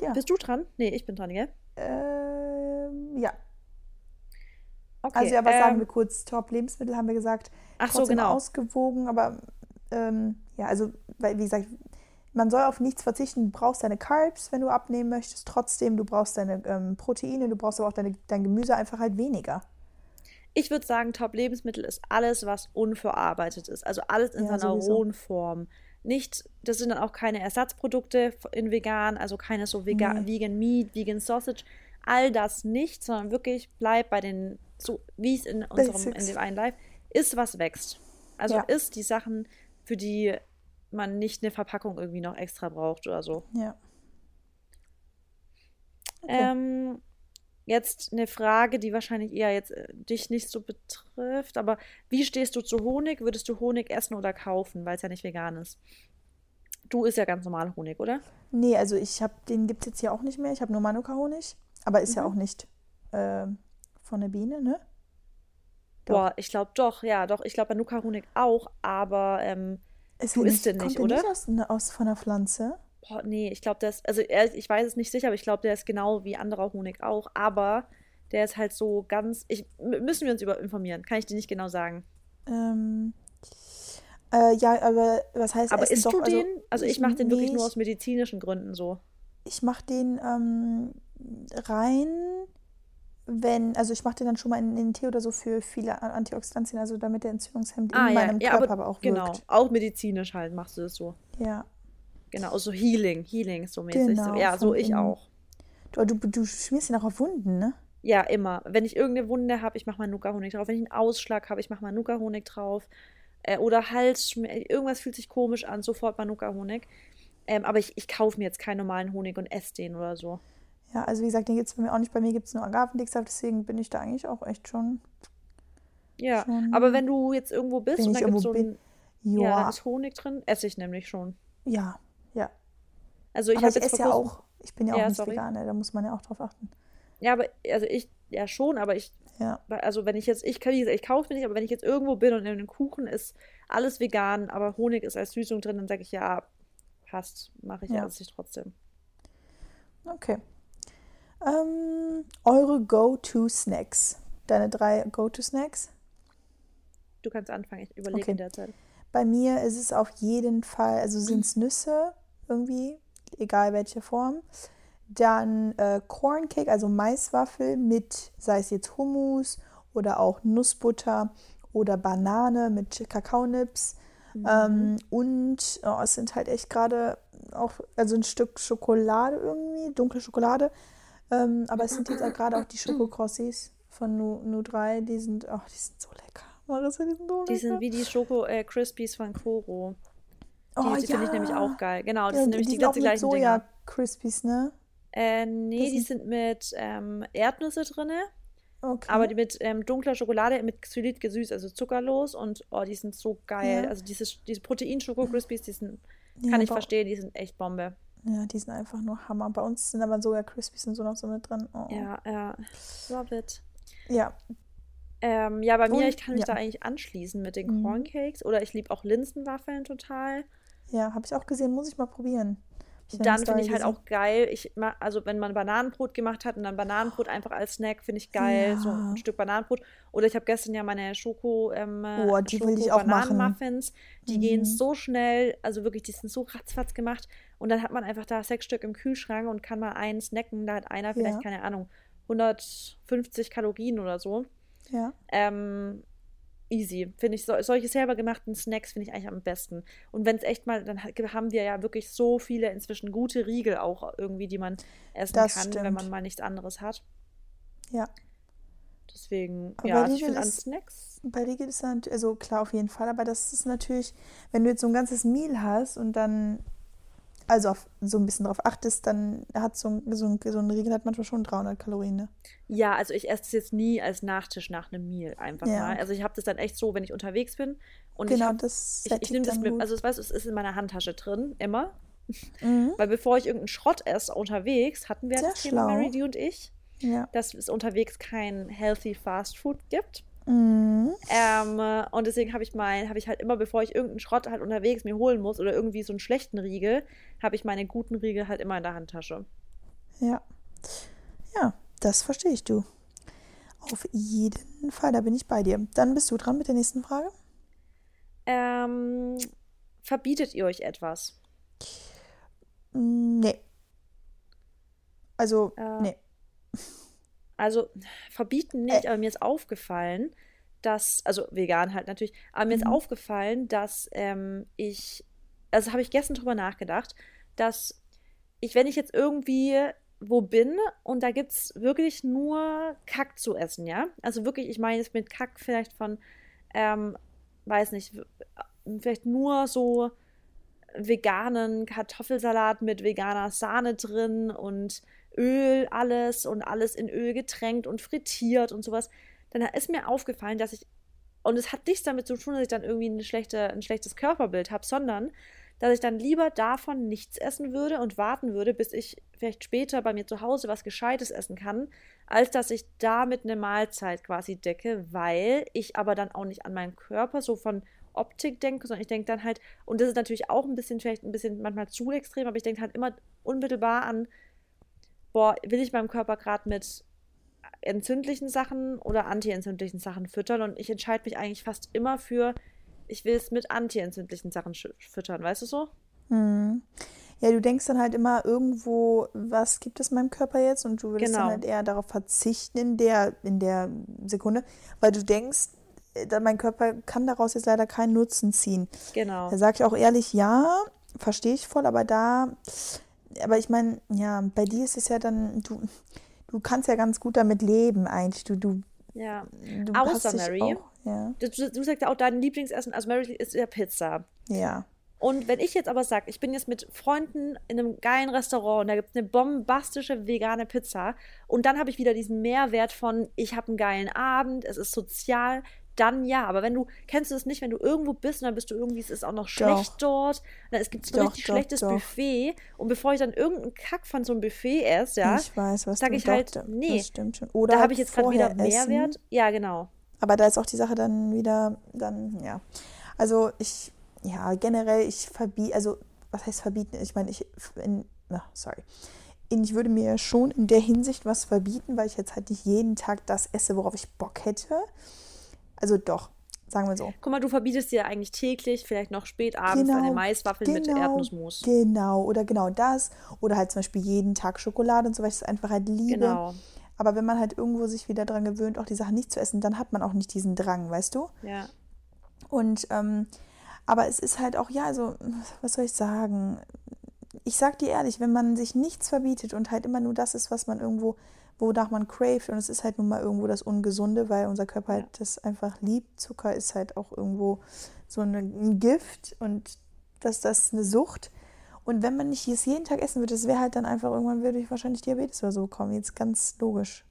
ja. Bist du dran? Nee, ich bin dran, gell? Ähm, ja. Okay. Also, aber sagen ähm, wir kurz, Top-Lebensmittel haben wir gesagt. Ach so, genau. ausgewogen, aber ähm, ja, also, weil, wie gesagt, man soll auf nichts verzichten. Du brauchst deine Carbs, wenn du abnehmen möchtest, trotzdem. Du brauchst deine ähm, Proteine, du brauchst aber auch deine, dein Gemüse einfach halt weniger. Ich würde sagen, Top-Lebensmittel ist alles, was unverarbeitet ist. Also alles in Ja, seiner rohen Form. Nicht, das sind dann auch keine Ersatzprodukte in vegan, also keine so vega Nee. Vegan Meat, Vegan Sausage, all das nicht, sondern wirklich bleibt bei den, so wie es in unserem, in Basics. dem einen Live ist, was wächst. Also Ja. ist die Sachen, für die man nicht eine Verpackung irgendwie noch extra braucht oder so. Ja. Okay. Ähm, jetzt eine Frage, die wahrscheinlich eher jetzt äh, dich nicht so betrifft, aber wie stehst du zu Honig? Würdest du Honig essen oder kaufen, weil es ja nicht vegan ist? Du isst ja ganz normal Honig, oder? Nee, also ich habe, den gibt es jetzt hier auch nicht mehr. Ich habe nur Manuka-Honig. Aber ist ja Mhm. auch nicht ähm, von der Biene, ne? Doch. Boah, ich glaube doch, ja, doch. Ich glaube Manuka-Honig auch, aber ähm, Ist Du isst den nicht, der oder? nicht aus, ne, aus von der Pflanze? Boah, nee, ich glaube, der ist, also ich weiß es nicht sicher, aber ich glaube, der ist genau wie anderer Honig auch, aber der ist halt so ganz, ich, müssen wir uns über informieren, kann ich dir nicht genau sagen. Ähm, äh, ja, aber was heißt Aber essen isst doch? du Also, den? Also ich ich- mache den wirklich nee, nur aus medizinischen Gründen so. Ich mache den ähm, rein, wenn, also ich mache den dann schon mal in, in den Tee oder so für viele Antioxidantien, also damit der Entzündungshemd in Ah ja, meinem ja, Körper aber aber auch genau, wirkt. auch medizinisch halt machst du das so. Ja, Genau, so Healing, Healing so mäßig. So. genau, Ja, so ich innen. auch. Du, du, du schmierst ihn auch auf Wunden, ne? Ja, immer. Wenn ich irgendeine Wunde habe, ich mache Manuka-Honig drauf. Wenn ich einen Ausschlag habe, ich mache Manuka-Honig drauf. Äh, oder Halsschmerzen, irgendwas fühlt sich komisch an, sofort Manuka-Honig. Ähm, aber ich, ich kaufe mir jetzt keinen normalen Honig und esse den oder so. Ja, also wie gesagt, den gibt es bei mir auch nicht. Bei mir gibt es nur Agavendicksaft, deswegen bin ich da eigentlich auch echt schon, Ja, schon aber wenn du jetzt irgendwo bist und da gibt es so ein, ja, da Ja, ist Honig drin, esse ich nämlich schon. ja. Also ich Aber habe ich jetzt esse ja auch, ich bin ja auch ja, nicht sorry. Veganer, da muss man ja auch drauf achten. Ja, aber also ich, ja schon, aber ich Ja, Also wenn ich jetzt, ich, kann- wie gesagt, ich kaufe mir nicht, aber wenn ich jetzt irgendwo bin und in einem Kuchen ist alles vegan, aber Honig ist als Süßung drin, dann sage ich ja, passt, mache ich, Ja. ich trotzdem. okay. Ähm, eure Go-To-Snacks. Deine drei Go-To-Snacks? Du kannst anfangen, ich überlege Okay. in der Zeit. Bei mir ist es auf jeden Fall, also sind es Nüsse irgendwie, egal welche Form. Dann äh, Corn Cake, also Maiswaffel mit, sei es jetzt Hummus oder auch Nussbutter oder Banane mit Kakaonips. Mhm. Ähm, und oh, es sind halt echt gerade auch, also ein Stück Schokolade irgendwie, dunkle Schokolade. Ähm, aber es sind jetzt auch gerade auch die Schokokrossis von Nu, Nu 3, die sind, oh, die sind so lecker. Marissa, die sind so Die lecker. sind wie die Schoko äh, Crispies von Koro. Die, Oh, die finde ich nämlich ja. auch geil. Genau, das Ja, sind nämlich die, ganz die mit gleichen Dinger. Soja-Crispies, ne? Äh, nee, Das die sind- sind mit ähm, Erdnüsse drinne, Okay. aber die mit ähm, dunkler Schokolade, mit Xylit gesüßt, also zuckerlos und oh, die sind so geil. Ja. Also diese, diese Protein-Schoko-Crispies, die sind, Ja, kann ich verstehen, die sind echt Bombe. Ja, die sind einfach nur Hammer. Bei uns sind aber sogar Crispies und so noch so mit drin. Oh. Ja, ja. Love it. Ja, Ähm, ja, bei mir, Und- ich kann mich ja. da eigentlich anschließen mit den Mhm. Corncakes. Oder ich liebe auch Linsenwaffeln total. Ja, habe ich auch gesehen. Muss ich mal probieren. Der Dann finde ich halt gesehen. auch geil, ich also wenn man Bananenbrot gemacht hat und dann Bananenbrot einfach als Snack, finde ich geil, so Ja. ein Stück Bananenbrot. Oder ich habe gestern ja meine Schoko, ähm, äh, Oh, die will ich auch machen. Schoko-Bananen-Muffins. Die gehen Mhm. so schnell, also wirklich, die sind so ratzfatz gemacht. Und dann hat man einfach da sechs Stück im Kühlschrank und kann mal einen snacken. Da hat einer vielleicht, Ja. keine Ahnung, 150 Kalorien oder so. Ja, Ähm, easy. Finde ich, so, solche selber gemachten Snacks finde ich eigentlich am besten. Und wenn es echt mal, dann ha- haben wir ja wirklich so viele inzwischen gute Riegel auch irgendwie, die man essen Das kann, wenn stimmt. man mal nichts anderes hat. ja. Deswegen, Aber ja, also ich Riegel finde an Snacks. Bei Riegel ist dann, also klar, auf jeden Fall, aber das ist natürlich, wenn du jetzt so ein ganzes Meal hast und dann, also auf, so ein bisschen drauf achtest, dann hat so ein, so, ein, so ein Riegel hat manchmal schon 300 Kalorien, ne? Ja, also ich esse es jetzt nie als Nachtisch nach einem Meal einfach ja. mal. Also ich habe das dann echt so, wenn ich unterwegs bin und genau, ich, hab, das ich, ich nehme das mit, also weißt, es ist in meiner Handtasche drin, immer. Mhm. Weil bevor ich irgendeinen Schrott esse unterwegs, hatten wir Sehr das Thema Mary, die und ich, ja. dass es unterwegs kein healthy Fast Food gibt. Mhm. Ähm, und deswegen habe ich mein, habe ich halt immer, bevor ich irgendeinen Schrott halt unterwegs mir holen muss oder irgendwie so einen schlechten Riegel, habe ich meine guten Riegel halt immer in der Handtasche. Ja. Ja, das verstehe ich du. Auf jeden Fall, da bin ich bei dir. Dann bist du dran mit der nächsten Frage. Ähm, verbietet ihr euch etwas? Nee. Also, äh, nee. Also verbieten nicht, äh. aber mir ist aufgefallen, dass, also vegan halt natürlich, aber mir mhm. ist aufgefallen, dass ähm, ich, also habe ich gestern drüber nachgedacht, dass ich, wenn ich jetzt irgendwie wo bin und da gibt es wirklich nur Kack zu essen, ja? Also wirklich, ich meine jetzt mit Kack vielleicht von, ähm, weiß nicht, vielleicht nur so veganen Kartoffelsalat mit veganer Sahne drin und Öl, alles und alles in Öl getränkt und frittiert und sowas, dann ist mir aufgefallen, dass ich, und es hat nichts damit zu tun, dass ich dann irgendwie schlechte, ein schlechtes Körperbild habe, sondern dass ich dann lieber davon nichts essen würde und warten würde, bis ich vielleicht später bei mir zu Hause was Gescheites essen kann, als dass ich damit eine Mahlzeit quasi decke, weil ich aber dann auch nicht an meinen Körper so von Optik denke, sondern ich denke dann halt, und das ist natürlich auch ein bisschen, vielleicht ein bisschen manchmal zu extrem, aber ich denke halt immer unmittelbar an boah, will ich meinem Körper gerade mit entzündlichen Sachen oder antientzündlichen Sachen füttern und ich entscheide mich eigentlich fast immer für, ich will es mit antientzündlichen Sachen füttern, weißt du so? Hm. Ja, du denkst dann halt immer irgendwo, was gibt es meinem Körper jetzt und du willst genau. dann halt eher darauf verzichten in der, in der Sekunde, weil du denkst, äh, mein Körper kann daraus jetzt leider keinen Nutzen ziehen. Genau. Da sage ich auch ehrlich, ja, verstehe ich voll, aber da aber ich meine, ja, bei dir ist es ja dann, du, du kannst ja ganz gut damit leben eigentlich. Du, du, ja. Du Außer Mary. Auch, ja. Du, du, sagst ja auch, dein Lieblingsessen, also Mary ist ja Pizza. Ja. Und wenn ich jetzt aber sage, ich bin jetzt mit Freunden in einem geilen Restaurant und da gibt es eine bombastische vegane Pizza und dann habe ich wieder diesen Mehrwert von, ich habe einen geilen Abend, es ist sozial, dann ja. Aber wenn du, kennst du das nicht, wenn du irgendwo bist und dann bist du irgendwie, es ist auch noch schlecht doch. dort, dann, es gibt so ein richtig doch, schlechtes doch. Buffet und bevor ich dann irgendeinen Kack von so einem Buffet esse, ja, ich weiß, was sage ich halt, nee, das stimmt schon. Oder da habe ich jetzt gerade wieder Mehrwert. Ja, genau. Aber da ist auch die Sache dann wieder, dann, ja. Also ich, ja, generell, ich verbiete, also, was heißt verbieten? Ich meine, ich, in, na, sorry ich würde mir schon in der Hinsicht was verbieten, weil ich jetzt halt nicht jeden Tag das esse, worauf ich Bock hätte. Also doch, sagen wir so. Guck mal, du verbietest dir eigentlich täglich, vielleicht noch spät abends, genau, eine Maiswaffel genau, mit Erdnussmus. Genau, oder genau das. Oder halt zum Beispiel jeden Tag Schokolade und so, weil ich es einfach halt liebe. Genau. Aber wenn man halt irgendwo sich wieder daran gewöhnt, auch die Sachen nicht zu essen, dann hat man auch nicht diesen Drang, weißt du? Ja. Und, ähm, aber es ist halt auch, ja, also, was soll ich sagen? Ich sag dir ehrlich, wenn man sich nichts verbietet und halt immer nur das ist, was man irgendwo wonach man craved. Und es ist halt nun mal irgendwo das Ungesunde, weil unser Körper halt das einfach liebt. Zucker ist halt auch irgendwo so ein Gift und das, das eine Sucht. Und wenn man nicht jeden Tag essen würde, das wäre halt dann einfach, irgendwann würde ich wahrscheinlich Diabetes oder so bekommen. Jetzt ganz logisch.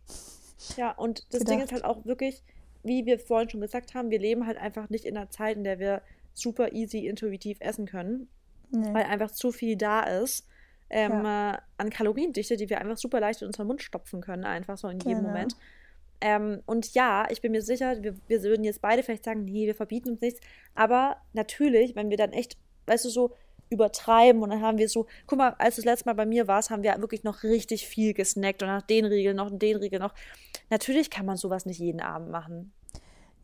Ja, und das gedacht. Ding ist halt auch wirklich, wie wir vorhin schon gesagt haben, wir leben halt einfach nicht in einer Zeit, in der wir super easy intuitiv essen können, nee. weil einfach zu viel da ist ähm, ja. äh, an Kaloriendichte, die wir einfach super leicht in unseren Mund stopfen können, einfach so in jedem genau. Moment. Ähm, und ja, ich bin mir sicher, wir, wir würden jetzt beide vielleicht sagen, nee, wir verbieten uns nichts. Aber natürlich, wenn wir dann echt, weißt du, so übertreiben und dann haben wir so, guck mal, als du das letzte Mal bei mir warst, haben wir wirklich noch richtig viel gesnackt und nach den Regeln noch und den Regeln noch. Natürlich kann man sowas nicht jeden Abend machen.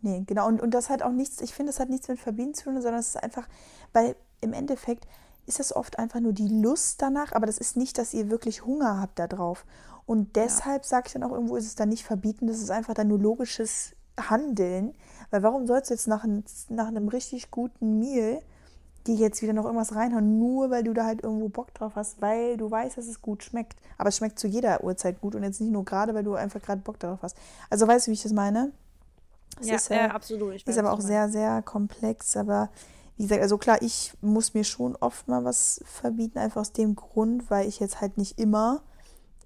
Nee, genau. Und, und das hat auch nichts, ich finde, das hat nichts mit Verbieten zu tun, sondern es ist einfach, weil im Endeffekt, ist es oft einfach nur die Lust danach, aber das ist nicht, dass ihr wirklich Hunger habt darauf. Und deshalb ja. sage ich dann auch irgendwo, ist es dann nicht verbieten, das ist einfach dann nur logisches Handeln. Weil warum sollst du jetzt nach, ein, nach einem richtig guten Meal die jetzt wieder noch irgendwas reinhauen, nur weil du da halt irgendwo Bock drauf hast, weil du weißt, dass es gut schmeckt. Aber es schmeckt zu jeder Uhrzeit gut und jetzt nicht nur gerade, weil du einfach gerade Bock darauf hast. Also weißt du, wie ich das meine? Es ja, ist, ja, absolut. Ich ist aber auch sehr, sehr komplex. Aber wie gesagt, also klar, ich muss mir schon oft mal was verbieten, einfach aus dem Grund, weil ich jetzt halt nicht immer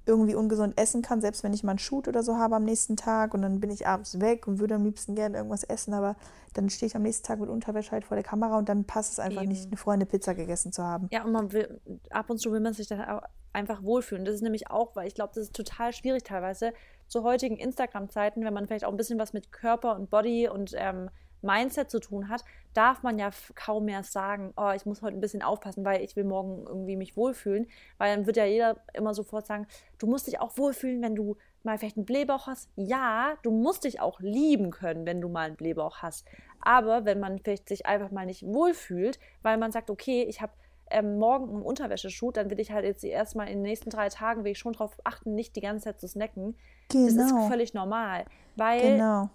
irgendwie ungesund essen kann, selbst wenn ich mal einen Shoot oder so habe am nächsten Tag und dann bin ich abends weg und würde am liebsten gerne irgendwas essen, aber dann stehe ich am nächsten Tag mit Unterwäsche halt vor der Kamera und dann passt es einfach Eben. nicht, eine Freundin Pizza gegessen zu haben. Ja, und man will, ab und zu will man sich dann einfach wohlfühlen. Das ist nämlich auch, weil ich glaube, das ist total schwierig teilweise zu heutigen Instagram-Zeiten, wenn man vielleicht auch ein bisschen was mit Körper und Body und ähm, Mindset zu tun hat, darf man ja kaum mehr sagen, oh, ich muss heute ein bisschen aufpassen, weil ich will morgen irgendwie mich wohlfühlen. Weil dann wird ja jeder immer sofort sagen, du musst dich auch wohlfühlen, wenn du mal vielleicht einen Blähbauch hast. Ja, du musst dich auch lieben können, wenn du mal einen Blähbauch hast. Aber wenn man vielleicht sich einfach mal nicht wohlfühlt, weil man sagt, okay, ich habe ähm, morgen einen Unterwäscheshoot, dann will ich halt jetzt erstmal in den nächsten drei Tagen will ich schon darauf achten, nicht die ganze Zeit zu snacken. Genau. Das ist genau. völlig normal, weil genau.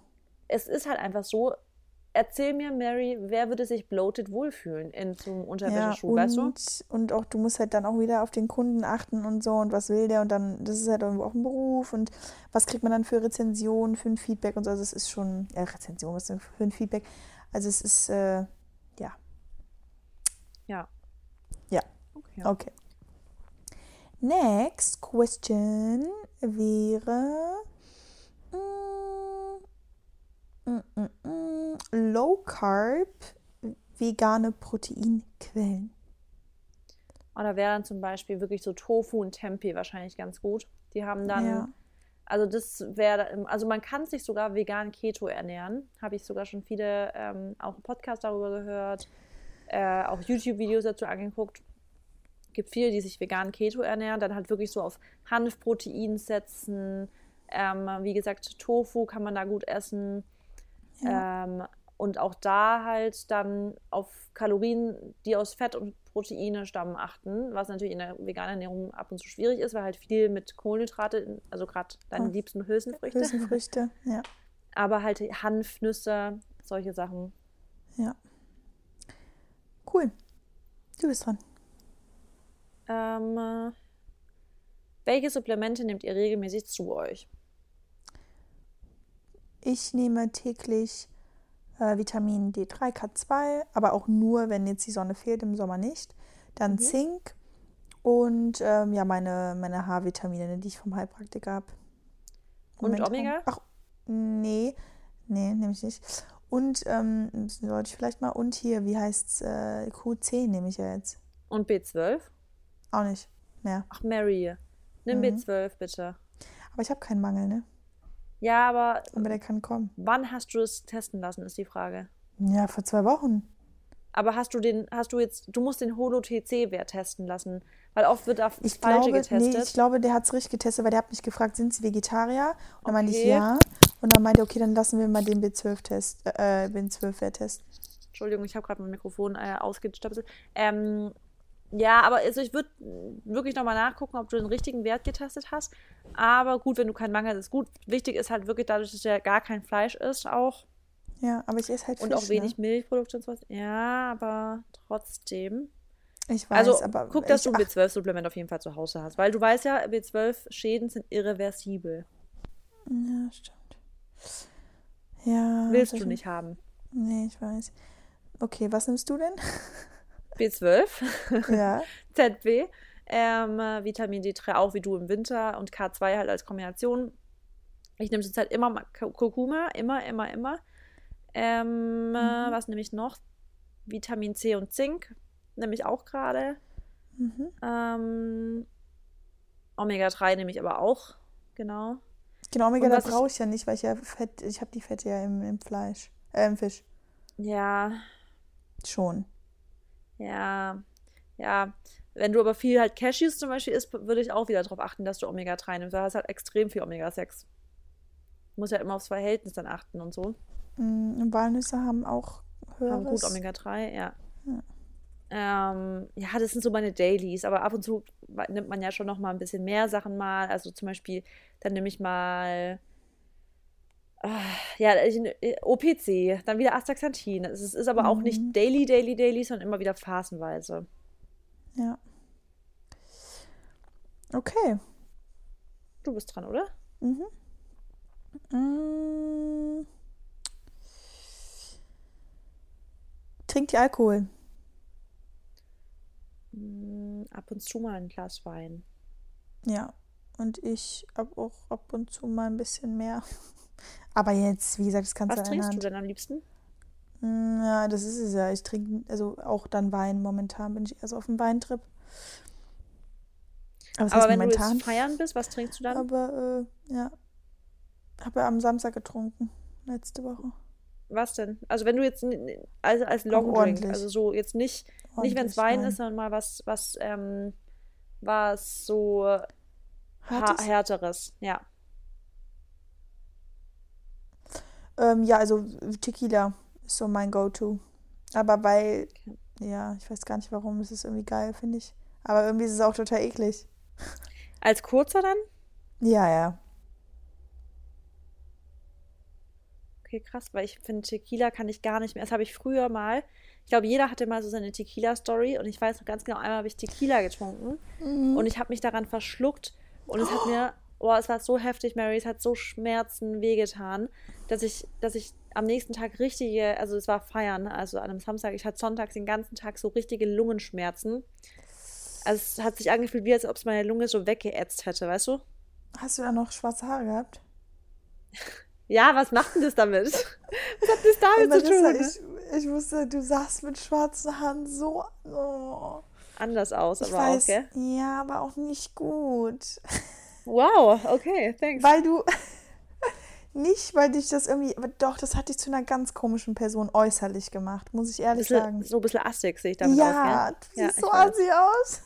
es ist halt einfach so, Erzähl mir, Mary, wer würde sich bloated wohlfühlen in so einem Unterwäscheschuh, ja, weißt du? Und auch, du musst halt dann auch wieder auf den Kunden achten und so und was will der und dann, das ist halt irgendwo auch ein Beruf und was kriegt man dann für Rezensionen, für ein Feedback und so. Also es ist schon, ja, Rezension, was denn für ein Feedback? Also es ist, äh, ja. Ja. Ja. Okay. okay. Next question wäre. Mh, mm Low Carb vegane Proteinquellen. Oder wäre dann zum Beispiel wirklich so Tofu und Tempeh wahrscheinlich ganz gut. Die haben dann, ja. also das wäre, also man kann sich sogar vegan Keto ernähren. Habe ich sogar schon viele, ähm, auch einen Podcast darüber gehört, äh, auch YouTube-Videos dazu angeguckt. Gibt viele, die sich vegan Keto ernähren, dann halt wirklich so auf Hanfprotein setzen. Ähm, wie gesagt, Tofu kann man da gut essen. Ja. Ähm, und auch da halt dann auf Kalorien, die aus Fett und Proteine stammen, achten, was natürlich in der veganen Ernährung ab und zu schwierig ist, weil halt viel mit Kohlenhydrate, also gerade deine oh. liebsten Hülsenfrüchte. Hülsenfrüchte, ja. Aber halt Hanf, Nüsse, solche Sachen. Ja. Cool. Du bist dran. Ähm, welche Supplemente nehmt ihr regelmäßig zu euch? Ich nehme täglich äh, Vitamin D3, K2, aber auch nur, wenn jetzt die Sonne fehlt, im Sommer nicht. Dann mhm. Zink und ähm, ja, meine, meine Haarvitamine, die ich vom Heilpraktiker habe. Und Omega? Ach, nee, nee, nehme ich nicht. Und, ähm, sollte ich vielleicht mal, und hier, wie heißt's, äh, Q10 nehme ich ja jetzt. Und B12? Auch nicht mehr. Ach, Mary, nimm mhm. B12 bitte. Aber ich habe keinen Mangel, ne? Ja, aber. Aber der kann kommen. Wann hast du es testen lassen, ist die Frage. Ja, vor zwei Wochen. Aber hast du den, hast du jetzt, du musst den Holo-TC-Wert testen lassen, weil oft wird da ich falsche glaube, getestet. Nee, ich glaube, der hat es richtig getestet, weil der hat mich gefragt, sind Sie Vegetarier? Und dann okay. meinte ich ja. Und dann meinte er, okay, dann lassen wir mal den B12-Test, äh, B12-Wert testen. Entschuldigung, ich habe gerade mein Mikrofon äh, ausgestöpselt. Ähm, ja, aber also ich würde wirklich nochmal nachgucken, ob du den richtigen Wert getestet hast. Aber gut, wenn du keinen Mangel hast, ist gut. Wichtig ist halt wirklich dadurch, dass der gar kein Fleisch ist auch. Ja, aber ich esse halt Fisch, Und auch wenig ne? Milchprodukte und sowas. Ja, aber trotzdem. Ich weiß, also, aber. Guck, dass du ein B12-Supplement auf jeden Fall zu Hause hast. Weil du weißt ja, B12-Schäden sind irreversibel. Ja, stimmt. Ja. Willst du nicht haben. Nee, ich weiß. Okay, was nimmst du denn? B12, ja. ZB, ähm, Vitamin D3 auch wie du im Winter und K2 halt als Kombination. Ich nehme zurzeit immer Kurkuma, immer, immer, immer. Ähm, mhm. Was nehme ich noch? Vitamin C und Zink nehme ich auch gerade. Mhm. Ähm, Omega-3 nehme ich aber auch, genau. Genau, Omega-3 brauche ich ja nicht, weil ich ja Fett, ich habe die Fette ja im, im Fleisch, äh, im Fisch. Ja. Schon. Ja, ja. Wenn du aber viel halt Cashews zum Beispiel isst, würde ich auch wieder darauf achten, dass du Omega-3 nimmst. Da hast halt extrem viel Omega-6. Muss ja immer aufs Verhältnis dann achten und so. Mm, Walnüsse haben auch höheres. Haben gut Omega-3, ja. Ja. Ähm, ja, das sind so meine Dailies, aber ab und zu nimmt man ja schon noch mal ein bisschen mehr Sachen mal. Also zum Beispiel, dann nehme ich mal ja, äh, OPC, dann wieder Astaxanthin. Es ist, ist aber mhm. auch nicht mhm. daily, daily, daily, sondern immer wieder phasenweise. Ja. Okay. Du bist dran, oder? Mhm. mhm. Trinkt ihr Alkohol? Mm, ab und zu mal ein Glas Wein. Ja. Und ich habe auch ab und zu mal ein bisschen mehr. Aber jetzt, wie gesagt, das kannst Was du der trinkst du denn am liebsten? Mm, Ja, das ist es ja. Ich trinke, also auch dann Wein. Momentan bin ich eher so auf dem Weintrip. Aber was Aber wenn du momentan? jetzt feiern bist, was trinkst du dann? Aber äh, ja, habe ja am Samstag getrunken, letzte Woche. Was denn? Also wenn du jetzt n- als, Auch Long Drink, also so jetzt nicht, nicht wenn es Wein Wein. ist, sondern mal was, was, ähm, was so ha Hartes? härteres. Ja. Ähm, ja, also Tequila ist so mein Go-To. Aber weil, Okay. ja, ich weiß gar nicht warum, es ist irgendwie geil, finde ich. Aber irgendwie ist es auch total eklig. Als kurzer dann? Ja, ja. Okay, krass, weil ich finde, Tequila kann ich gar nicht mehr. Das habe ich früher mal. Ich glaube, jeder hatte mal so seine Tequila-Story und ich weiß noch ganz genau, einmal habe ich Tequila getrunken Mhm. und ich habe mich daran verschluckt und es hat mir, oh, es war so heftig, Mary, es hat so Schmerzen wehgetan, dass ich, dass ich am nächsten Tag richtige, also es war Feiern, also an einem Samstag, ich hatte sonntags den ganzen Tag so richtige Lungenschmerzen. Also es hat sich angefühlt, wie als ob es meine Lunge so weggeätzt hätte, weißt du? Hast du da noch schwarze Haare gehabt? Ja, was macht denn das damit? Was hat das damit zu tun? Ich, ich wusste, du sahst mit schwarzen Haaren so. Oh. Anders aus, Ich aber weiß, auch, gell? ja, aber auch nicht gut. Wow, okay, thanks. Weil du. Nicht, weil dich das irgendwie. Aber doch, das hat dich zu einer ganz komischen Person äußerlich gemacht, muss ich ehrlich bisschen, sagen. so ein bisschen assig sehe ich damit Ja, aus, du gell? siehst ich so assi aus.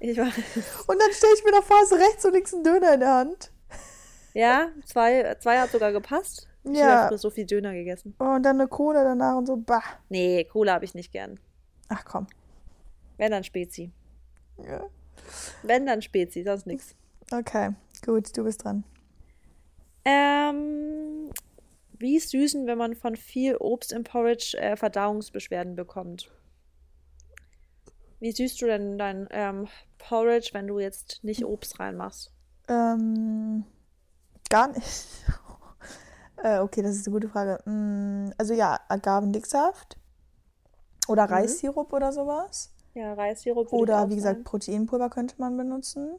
Ich weiß. Und dann stelle ich mir da vor, hast du rechts und links einen Döner in der Hand. Ja, zwei, zwei hat sogar gepasst. Ich Ja. habe so viel Döner gegessen. Und dann eine Cola danach und so, bah. Nee, Cola habe ich nicht gern. Ach komm. Wenn dann Spezi. Ja. Wenn dann Spezi, sonst nichts. Okay, gut, du bist dran. Ähm, wie süßen, wenn man von viel Obst im Porridge äh, Verdauungsbeschwerden bekommt? Wie süßt du denn dein ähm, Porridge, wenn du jetzt nicht Obst reinmachst? Ähm, gar nicht. äh, okay, das ist eine gute Frage. Mm, also ja, Agavendicksaft oder Mhm. Reissirup oder sowas. Ja, Reissirup Oder wie gesagt. Proteinpulver könnte man benutzen.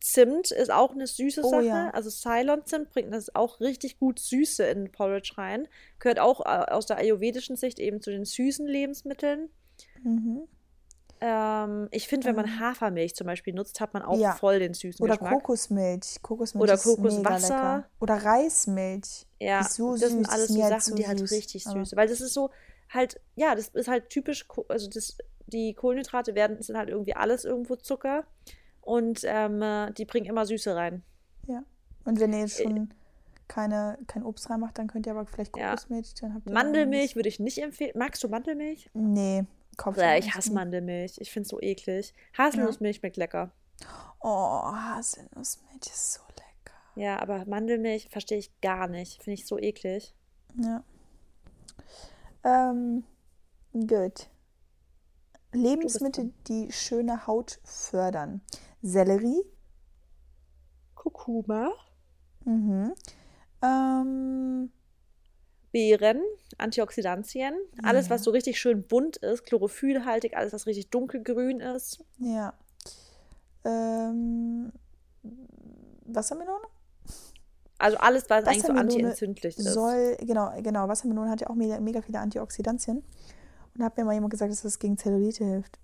Zimt ist auch eine süße Oh Sache. ja. Also Ceylon-Zimt bringt das auch richtig gut Süße in Porridge rein. Gehört auch äh, aus der ayurvedischen Sicht eben zu den süßen Lebensmitteln. Mhm. Ähm, ich finde, wenn man Hafermilch zum Beispiel nutzt, hat man auch Ja. voll den süßen Oder Geschmack. Kokosmilch. Kokosmilch Oder Kokoswasser. Oder Reismilch. Ja, so das sind alles so halt Sachen, die halt richtig Aber- süß. Weil das ist so halt, ja, das ist halt typisch, also das, die Kohlenhydrate werden, sind halt irgendwie alles irgendwo Zucker und ähm, äh, die bringen immer Süße rein. Ja. Und wenn ihr jetzt schon keine, kein Obst reinmacht, dann könnt ihr aber vielleicht Äh, Ja. Kokosmilch. Dann habt ihr Mandelmilch würde ich nicht empfehlen. Magst du Mandelmilch? Nee, Kopf. Ja, ich hasse Mandelmilch. Ich finde es so eklig. Haselnussmilch schmeckt lecker. Oh, Haselnussmilch ist so lecker. Ja, aber Mandelmilch verstehe ich gar nicht. Finde ich so eklig. Ja. Ähm, gut. Lebensmittel, die schöne Haut fördern. Sellerie. Kurkuma. Mhm. Ähm, Beeren, Antioxidantien, alles, was so richtig schön bunt ist, chlorophyllhaltig, alles, was richtig dunkelgrün ist. ja. Ähm, Wassermelone? Also alles, was eigentlich so Wassermelone antientzündlich ist. Soll, genau, genau, Wassermelone hat ja auch mega, mega viele Antioxidantien. Und hat mir mal jemand gesagt, dass das gegen Zellulite hilft.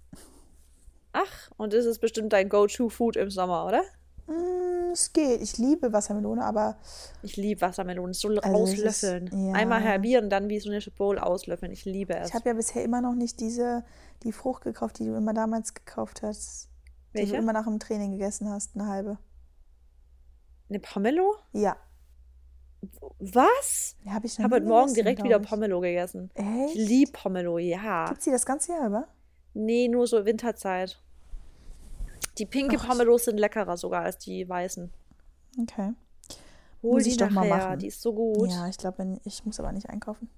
Ach, und das ist bestimmt dein Go-To-Food im Sommer, oder? Mm, es geht. Ich liebe Wassermelone, aber Ich liebe Wassermelonen. So Also es ist- ja. Einmal halbieren, dann wie so eine Bowl auslöffeln. Ich liebe es. ich habe ja bisher immer noch nicht diese, die Frucht gekauft, die du immer damals gekauft hast. Die Welche? du immer nach dem Training gegessen hast, eine halbe. Eine Pomelo? Ja. Was? Die habe ich Ich habe heute Morgen direkt wieder ich. Pomelo gegessen. Ich Echt? liebe Pomelo, ja. Gibt's die das ganze Jahr über? Nee, nur so Winterzeit. Die pinke Ach. Pomelos sind leckerer sogar als die weißen. Okay. Hol Muss die ich doch mal nachher, machen. die ist so gut. Ja, ich glaube, ich muss aber nicht einkaufen.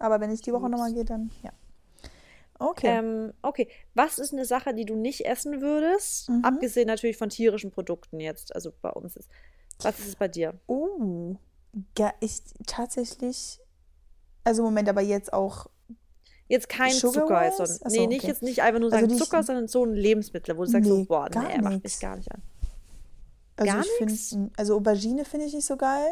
Aber wenn ich die Woche nochmal gehe, dann ja. Okay. Ähm, okay, was ist eine Sache, die du nicht essen würdest? Mhm. Abgesehen natürlich von tierischen Produkten jetzt, also bei uns ist. Was ist es bei dir? Oh, ja, ich tatsächlich, also Moment, aber jetzt auch Jetzt kein Zucker. Jetzt, sondern, Achso, nee, nicht okay. jetzt nicht einfach nur also sagen also Zucker, sondern so ein Lebensmittel, wo du sagst, nee, so, boah, nee, er macht mich gar nicht an. Also gar ich finde, also Aubergine finde ich nicht so geil.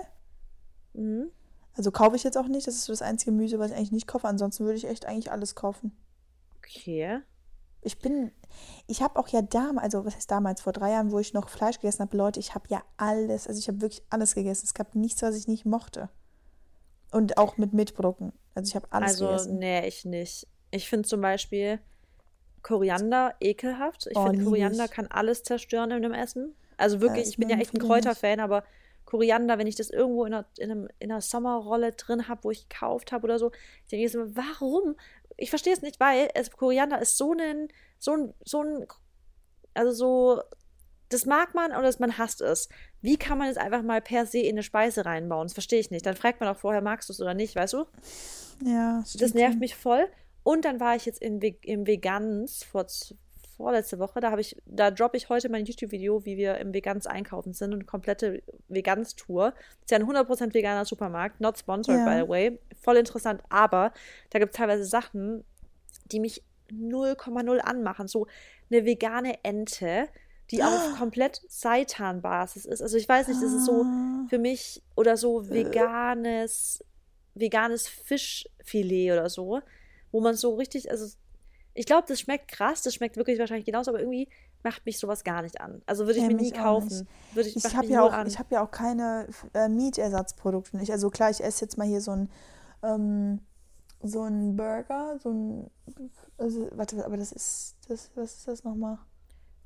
Mhm. Also kaufe ich jetzt auch nicht. Das ist so das einzige Gemüse, was ich eigentlich nicht kaufe. Ansonsten würde ich echt eigentlich alles kaufen. Okay. Ich bin, ich habe auch ja damals, also was heißt damals, vor drei Jahren, wo ich noch Fleisch gegessen habe, Leute, ich habe ja alles, also ich habe wirklich alles gegessen. Es gab nichts, was ich nicht mochte. Und auch mit Milchprodukten. Also ich habe alles also, gegessen. Also, nee, ich nicht. Ich finde zum Beispiel Koriander ekelhaft. Ich oh, finde, Koriander kann alles zerstören in dem Essen. Also wirklich, ich bin ja echt ein Kräuterfan, aber Koriander, wenn ich das irgendwo in einer, in einem, in einer Sommerrolle drin habe, wo ich gekauft habe oder so, denke ich immer, warum? Ich verstehe es nicht, weil es, Koriander ist so ein, so ein, so ein, also so, das mag man oder man hasst es. Wie kann man es einfach mal per se in eine Speise reinbauen? Das verstehe ich nicht. Dann fragt man auch vorher, magst du es oder nicht, weißt du? Ja. Das nervt mich voll. Und dann war ich jetzt in, im Vegans vor vorletzte Woche, da habe ich, da droppe ich heute mein YouTube-Video, wie wir im Vegans einkaufen sind und komplette Vegans-Tour. Ist ja ein 100% veganer Supermarkt, not sponsored ja. by the way. Voll interessant, aber da gibt es teilweise Sachen, die mich 0,0 anmachen. So eine vegane Ente, die ah. auf komplett Seitan-Basis ist. Also ich weiß nicht, das ist so ah. für mich oder so äh. veganes, veganes Fischfilet oder so, wo man so richtig, also ich glaube, das schmeckt krass, das schmeckt wirklich wahrscheinlich genauso, aber irgendwie macht mich sowas gar nicht an. Also würde ich ja, mir nie kaufen. Würde ich ich habe ja, auch, hab ja auch keine äh, Meat-Ersatzprodukte. Nicht. Also klar, ich esse jetzt mal hier so ein, ähm, so ein Burger, so ein, also, warte, aber das ist, das, was ist das nochmal?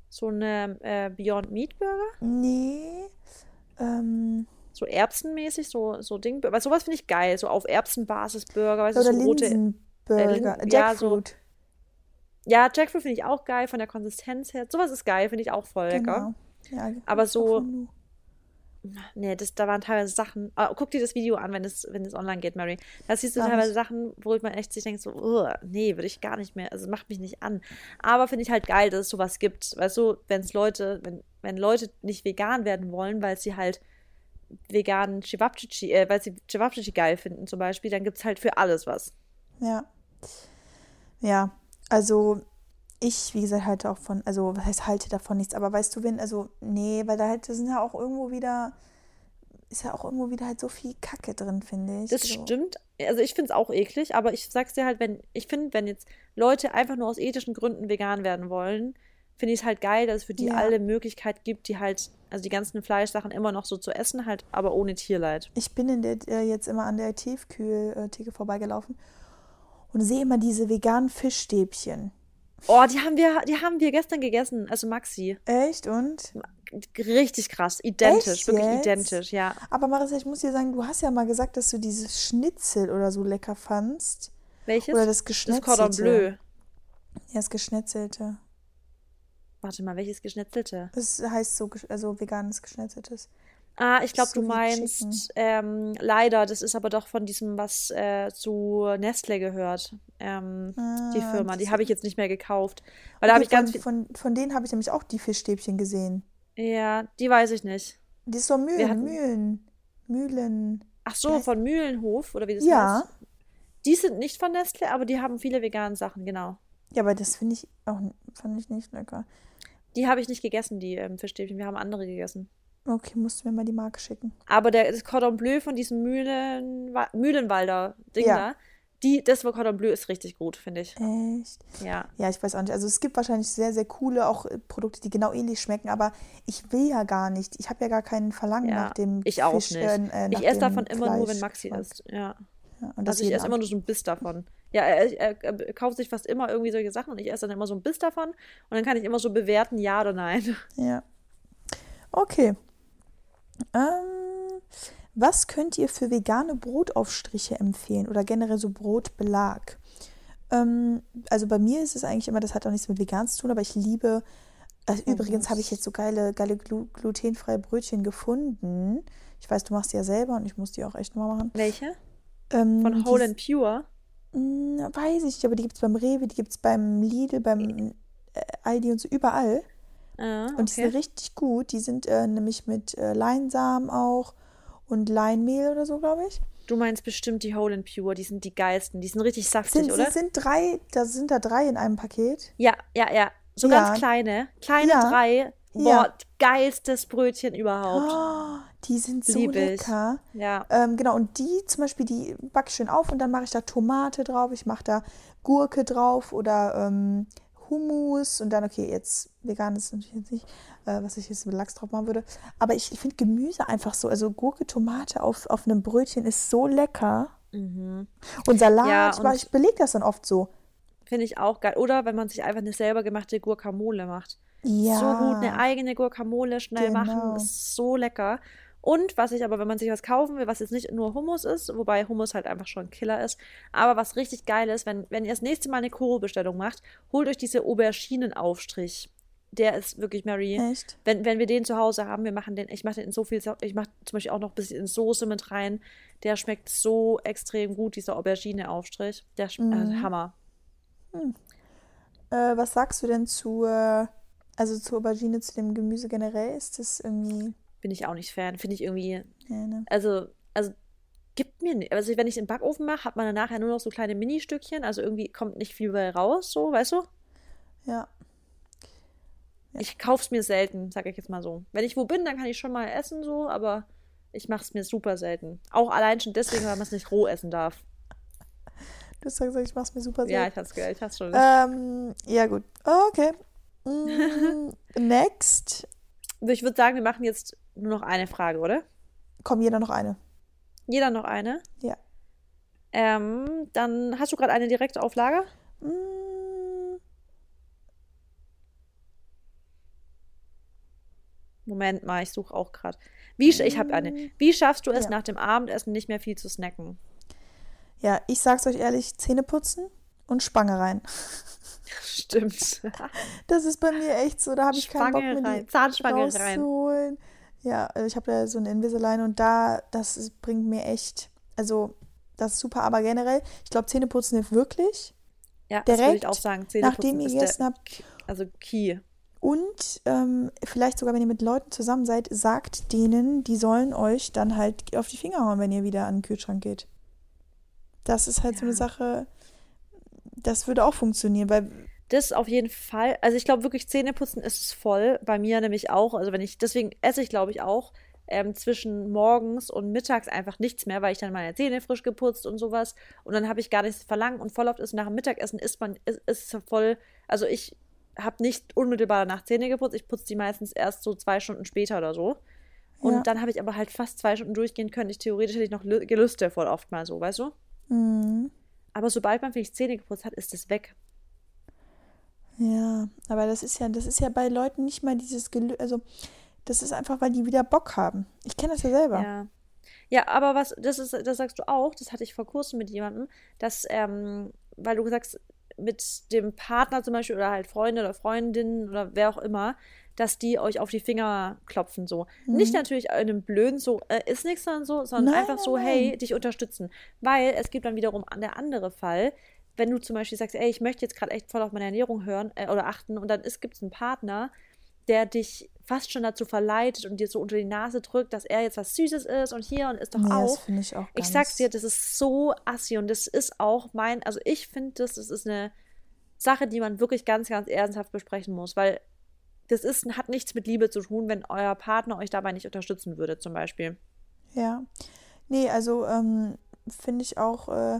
So eine äh, Beyond Meat Burger? Nee. Ähm, so erbsenmäßig, so, so Ding. Weil sowas finde ich geil, so auf Erbsenbasis Burger, weißt Oder du, so rote. Linsenburger, äh. Ja, so, ja, Jackfruit finde ich auch geil von der Konsistenz her. Sowas ist geil, finde ich auch voll lecker. Genau. Ja, Aber so. Nee, das, da waren teilweise Sachen. Oh, guck dir das Video an, wenn es, wenn es online geht, Mary. Da siehst du teilweise Sachen, wo man echt sich denkt, so, oh, nee, würde ich gar nicht mehr, also macht mich nicht an. Aber finde ich halt geil, dass es sowas gibt. Weißt du, wenn es Leute, wenn, wenn Leute nicht vegan werden wollen, weil sie halt veganen Chivapchichi, äh, weil sie Chivapchichi geil finden zum Beispiel, dann gibt es halt für alles was. Ja. Ja, also ich, wie gesagt, halte auch von, also was heißt halte davon nichts, aber weißt du, wenn, also nee, weil da halt, sind ja auch irgendwo wieder, ist ja auch irgendwo wieder halt so viel Kacke drin, finde ich. Das so. stimmt. Also ich finde es auch eklig, aber ich sag's dir halt, wenn, ich finde, wenn jetzt Leute einfach nur aus ethischen Gründen vegan werden wollen, finde ich es halt geil, dass es für die ja. alle Möglichkeit gibt, die halt, also die ganzen Fleischsachen immer noch so zu essen, halt, aber ohne Tierleid. Ich bin in der, äh, jetzt immer an der Tiefkühltheke vorbeigelaufen und sehe immer diese veganen Fischstäbchen. Oh, die haben wir, die haben wir gestern gegessen, also Maxi. Echt und? Richtig krass, identisch, Echt wirklich jetzt? identisch, ja. Aber Marissa, ich muss dir sagen, du hast ja mal gesagt, dass du dieses Schnitzel oder so lecker fandst. Welches? Oder das geschnetzelte. Das Cordon Bleu. Ja, das geschnetzelte. Warte mal, welches geschnetzelte? Das heißt so, also veganes geschnetzeltes. Ah, ich glaube, du meinst ähm, leider, das ist aber doch von diesem, was äh, zu Nestle gehört. Ähm, ah, die Firma, die habe ich jetzt nicht mehr gekauft. Weil okay, da habe ich ganz von, von, von denen habe ich nämlich auch die Fischstäbchen gesehen. Ja, die weiß ich nicht. Die ist so Mühlen, hatten... Mühlen. Mühlen. Ach so, von Mühlenhof oder wie das ja. heißt. Die sind nicht von Nestle, aber die haben viele vegane Sachen, genau. Ja, aber das finde ich auch fand ich nicht lecker. Die habe ich nicht gegessen, die ähm, Fischstäbchen. Wir haben andere gegessen. Okay, musst du mir mal die Marke schicken. Aber der, das Cordon Bleu von diesem Mühlen, Mühlenwalder Ding ja. da, die, das Cordon Bleu ist richtig gut, finde ich. Echt? Ja. Ja, ich weiß auch nicht. Also es gibt wahrscheinlich sehr, sehr coole auch äh, Produkte, die genau ähnlich schmecken, aber ich will ja gar nicht. Ich habe ja gar keinen Verlangen ja, nach dem Ich auch Fisch, nicht. Äh, äh ich esse davon immer Fleisch nur, wenn Maxi isst. Ja. ja also ich esse immer nur so ein Biss davon. Ja, er, er, er, kauft sich fast immer irgendwie solche Sachen und ich esse dann immer so ein Biss davon und dann kann ich immer so bewerten, ja oder nein. Ja. Okay, ähm, was könnt ihr für vegane Brotaufstriche empfehlen oder generell so Brotbelag? Ähm, also bei mir ist es eigentlich immer, das hat auch nichts mit vegan zu tun, aber ich liebe. Also oh, übrigens habe ich jetzt so geile, geile glu glutenfreie Brötchen gefunden. Ich weiß, du machst die ja selber und ich muss die auch echt mal machen. Welche? Ähm, Von Whole and Pure? Mh, hm, weiß ich nicht, aber die gibt es beim Rewe, die gibt es beim Lidl, beim äh, Aldi und so überall. Ah, okay. Und die sind richtig gut. Die sind äh, nämlich mit äh, Leinsamen auch und Leinmehl oder so, glaube ich. Du meinst bestimmt die Whole and Pure, die sind die geilsten, die sind richtig saftig, Sind, oder? sind drei, da sind da drei in einem Paket. Ja, ja, ja. So Ja. ganz kleine, kleine Ja. drei. Boah, Ja. geilstes Brötchen überhaupt. Oh, die sind so Lieb ich. lecker. Ja. Ähm, genau, und die zum Beispiel, die backe ich schön auf und dann mache ich da Tomate drauf, ich mache da Gurke drauf oder ähm, Hummus und dann, okay, jetzt vegan ist natürlich jetzt nicht, äh, was ich jetzt mit Lachs drauf machen würde. Aber ich finde Gemüse einfach so, also Gurke, Tomate auf, auf einem Brötchen ist so lecker. Und Salat, Mhm. Ja, ich, und- ich belege das dann oft so. Finde ich auch geil. Oder wenn man sich einfach eine selber gemachte Guacamole macht. Ja. So gut, eine eigene Guacamole schnell Genau. machen, ist so lecker. Und was ich aber, wenn man sich was kaufen will, was jetzt nicht nur Hummus ist, wobei Hummus halt einfach schon ein Killer ist, aber was richtig geil ist, wenn, wenn ihr das nächste Mal eine Koro-Bestellung macht, holt euch diese Auberginenaufstrich. Der ist wirklich Mary. Echt? Wenn, wenn wir den zu Hause haben, wir machen den, ich mache den in so viel, ich mache zum Beispiel auch noch ein bisschen in Soße mit rein. Der schmeckt so extrem gut, dieser Aubergine-Aufstrich. Der schmeckt Mhm. Hammer. Äh, was sagst du denn zur, also zur Aubergine, zu dem Gemüse generell? Ist das irgendwie, Bin ich auch nicht Fan. Finde ich irgendwie, ja, ne? also, also gibt mir nicht. Also wenn ich es im Backofen mache, hat man dann nachher nur noch so kleine Ministückchen. Also irgendwie kommt nicht viel bei raus, so, weißt du? Ja. Ich kaufe es mir selten, sage ich jetzt mal so. Wenn ich wo bin, dann kann ich schon mal essen, so, aber ich mache es mir super selten. Auch allein schon deswegen, weil man es nicht roh essen darf. Du hast ja gesagt, ich mach's mir super Ja, selten. ich hab's gehört, ich hab's schon. Ähm, ja, gut. Okay. Mm, next. Ich würde sagen, wir machen jetzt nur noch eine Frage, oder? Komm, jeder noch eine. Jeder noch eine. Ja. Ähm, dann hast du gerade eine direkte auf Lager? Mm, Moment mal, ich suche auch gerade. Wie, ich habe eine. Wie schaffst du es Ja. nach dem Abendessen nicht mehr viel zu snacken? ja, ich sag's euch ehrlich, Zähne putzen und Spange rein. Stimmt. Das ist bei mir echt so, da habe ich keinen Bock Spange mehr, Zahnspange rein. Ja, also ich habe ja so eine Invisalign und da, das bringt mir echt, also das ist super, aber generell, ich glaube, Zähneputzen hilft wirklich. Ja, das würde ich Direkt, auch sagen. nachdem ihr gegessen habt. also Key. Und ähm, vielleicht sogar, wenn ihr mit Leuten zusammen seid, sagt denen, die sollen euch dann halt auf die Finger hauen, wenn ihr wieder an den Kühlschrank geht. Das ist halt so eine Ja. Sache, das würde auch funktionieren, weil Das auf jeden Fall. Also ich glaube wirklich, Zähneputzen ist es voll. Bei mir nämlich auch. Also wenn ich, deswegen esse ich, glaube ich, auch ähm, zwischen morgens und mittags einfach nichts mehr, weil ich dann meine Zähne frisch geputzt und sowas. Und dann habe ich gar nichts verlangt. Und voll oft ist nach dem Mittagessen ist man, ist, ist es voll. Also ich habe nicht unmittelbar danach Zähne geputzt. Ich putze die meistens erst so zwei Stunden später oder so. Und Ja. dann habe ich aber halt fast zwei Stunden durchgehen können. Ich theoretisch hätte ich noch Lü- Gelüste voll oft mal so, weißt du? mm, Aber sobald man wirklich Zähne geputzt hat, ist es weg. Ja, aber das ist ja, das ist ja bei Leuten nicht mal dieses Gelü also das ist einfach, weil die wieder Bock haben. Ich kenne das ja selber. Ja. Ja, aber was, das ist, das sagst du auch, das hatte ich vor kurzem mit jemandem, dass, ähm, weil du sagst, mit dem Partner zum Beispiel oder halt Freunde oder Freundinnen oder wer auch immer, dass die euch auf die Finger klopfen, so. Nicht natürlich in einem blöden, so, äh, ist nichts, sondern so, sondern Mhm. Nein, einfach so, nein. hey, dich unterstützen. Weil es gibt dann wiederum an der andere Fall, wenn du zum Beispiel sagst, ey, ich möchte jetzt gerade echt voll auf meine Ernährung hören äh, oder achten und dann gibt es einen Partner, der dich fast schon dazu verleitet und dir so unter die Nase drückt, dass er jetzt was Süßes ist und hier und ist doch Nee, das auch. finde ich auch Ich sag's dir, das ist so assi und das ist auch mein, also ich finde das, das ist eine Sache, die man wirklich ganz, ganz ernsthaft besprechen muss, weil das ist, hat nichts mit Liebe zu tun, wenn euer Partner euch dabei nicht unterstützen würde, zum Beispiel. Ja. Nee, also ähm, finde ich auch, äh,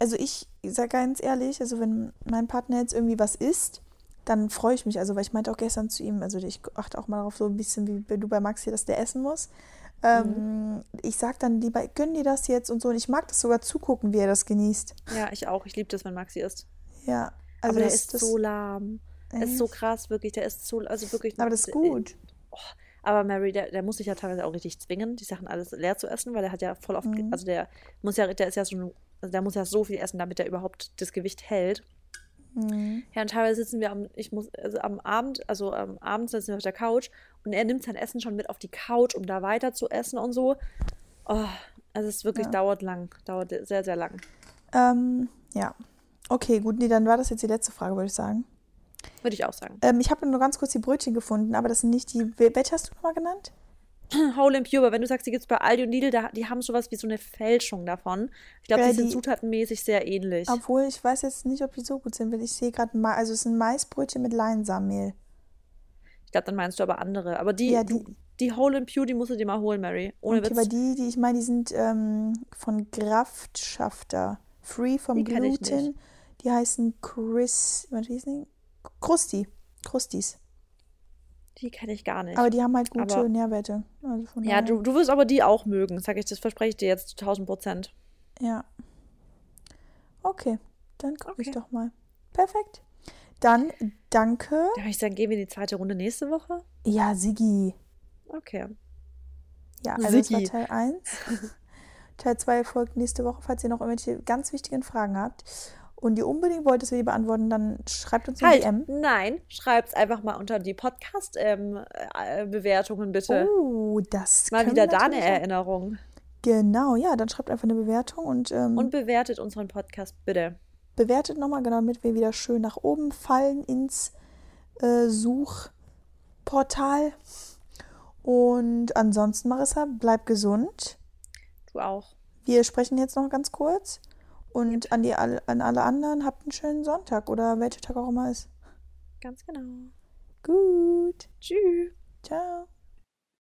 also ich sage ganz ehrlich, also wenn mein Partner jetzt irgendwie was isst, dann freue ich mich. Also, weil ich meinte auch gestern zu ihm, also ich achte auch mal darauf, so ein bisschen wie du bei Max hier, dass der essen muss. Ähm, Ich sag dann lieber, gönn dir das jetzt und so. Und ich mag das sogar zugucken, wie er das genießt. Ja, ich auch. Ich liebe das, wenn Maxi isst. Ja, also aber der ist das, so lahm. Er ist so Echt? krass, wirklich. Der ist so, also wirklich. aber das ist gut. Aber Mary, der, der muss sich ja teilweise auch richtig zwingen, die Sachen alles leer zu essen, weil er hat ja voll oft, Mhm. also der muss ja, der ist ja so, also der muss ja so viel essen, damit er überhaupt das Gewicht hält. Mhm. Ja, und teilweise sitzen wir am, ich muss, also am Abend, also am Abend sitzen wir auf der Couch und er nimmt sein Essen schon mit auf die Couch, um da weiter zu essen und so. Oh, also es wirklich, Ja. dauert lang, dauert sehr, sehr lang. Ähm, ja. Okay, gut, nee, dann war das jetzt die letzte Frage, würde ich sagen. Würde ich auch sagen. Ähm, ich habe nur ganz kurz die Brötchen gefunden, aber das sind nicht die. wel- Welche hast du nochmal genannt? Whole and Pure, aber wenn du sagst, die gibt es bei Aldi und Lidl, da, die haben sowas wie so eine Fälschung davon. Ich glaube, Ja, die sind zutatenmäßig sehr ähnlich. Obwohl, ich weiß jetzt nicht, ob die so gut sind, weil ich sehe gerade, Ma- also es sind Maisbrötchen mit Leinsamenmehl. Ich glaube, dann meinst du aber andere. Aber die, Ja, die, die- Whole and Pure, die musst du dir mal holen, Mary. Ohne Okay, Witz. aber die, die ich meine, die sind ähm, von Kraftschafter. Free vom Die Gluten. nicht. Die heißen Chris, was hießen die? Krusti. Krustis. Die kenne ich gar nicht. Aber die haben halt gute Aber- Nährwerte. Also ja, du, du wirst aber die auch mögen, sag ich, das verspreche ich dir jetzt zu 1000 Prozent. Ja. Okay, dann gucke ich Okay. doch mal. Perfekt. Dann danke. Da würde ich sagen, gehen wir in die zweite Runde nächste Woche? Ja, Sigi. Okay. Ja, also das war. Teil 1. Teil 2 folgt nächste Woche. Falls ihr noch irgendwelche ganz wichtigen Fragen habt und ihr unbedingt wollt, dass wir die beantworten, dann schreibt uns eine Halt, DM. nein, schreibt's einfach mal unter die Podcast-Bewertungen bitte. Oh, das mal wieder da eine. Erinnerung. Genau, ja, dann schreibt einfach eine Bewertung und, ähm, Und bewertet unseren Podcast bitte. bewertet nochmal, genau, damit wir wieder schön nach oben fallen ins äh, Suchportal. Und ansonsten, Marissa, bleib gesund. Du auch. Wir sprechen jetzt noch ganz kurz. Und an, die, an alle anderen, habt einen schönen Sonntag oder welcher Tag auch immer ist. Ganz genau. Gut. Tschüss. Ciao.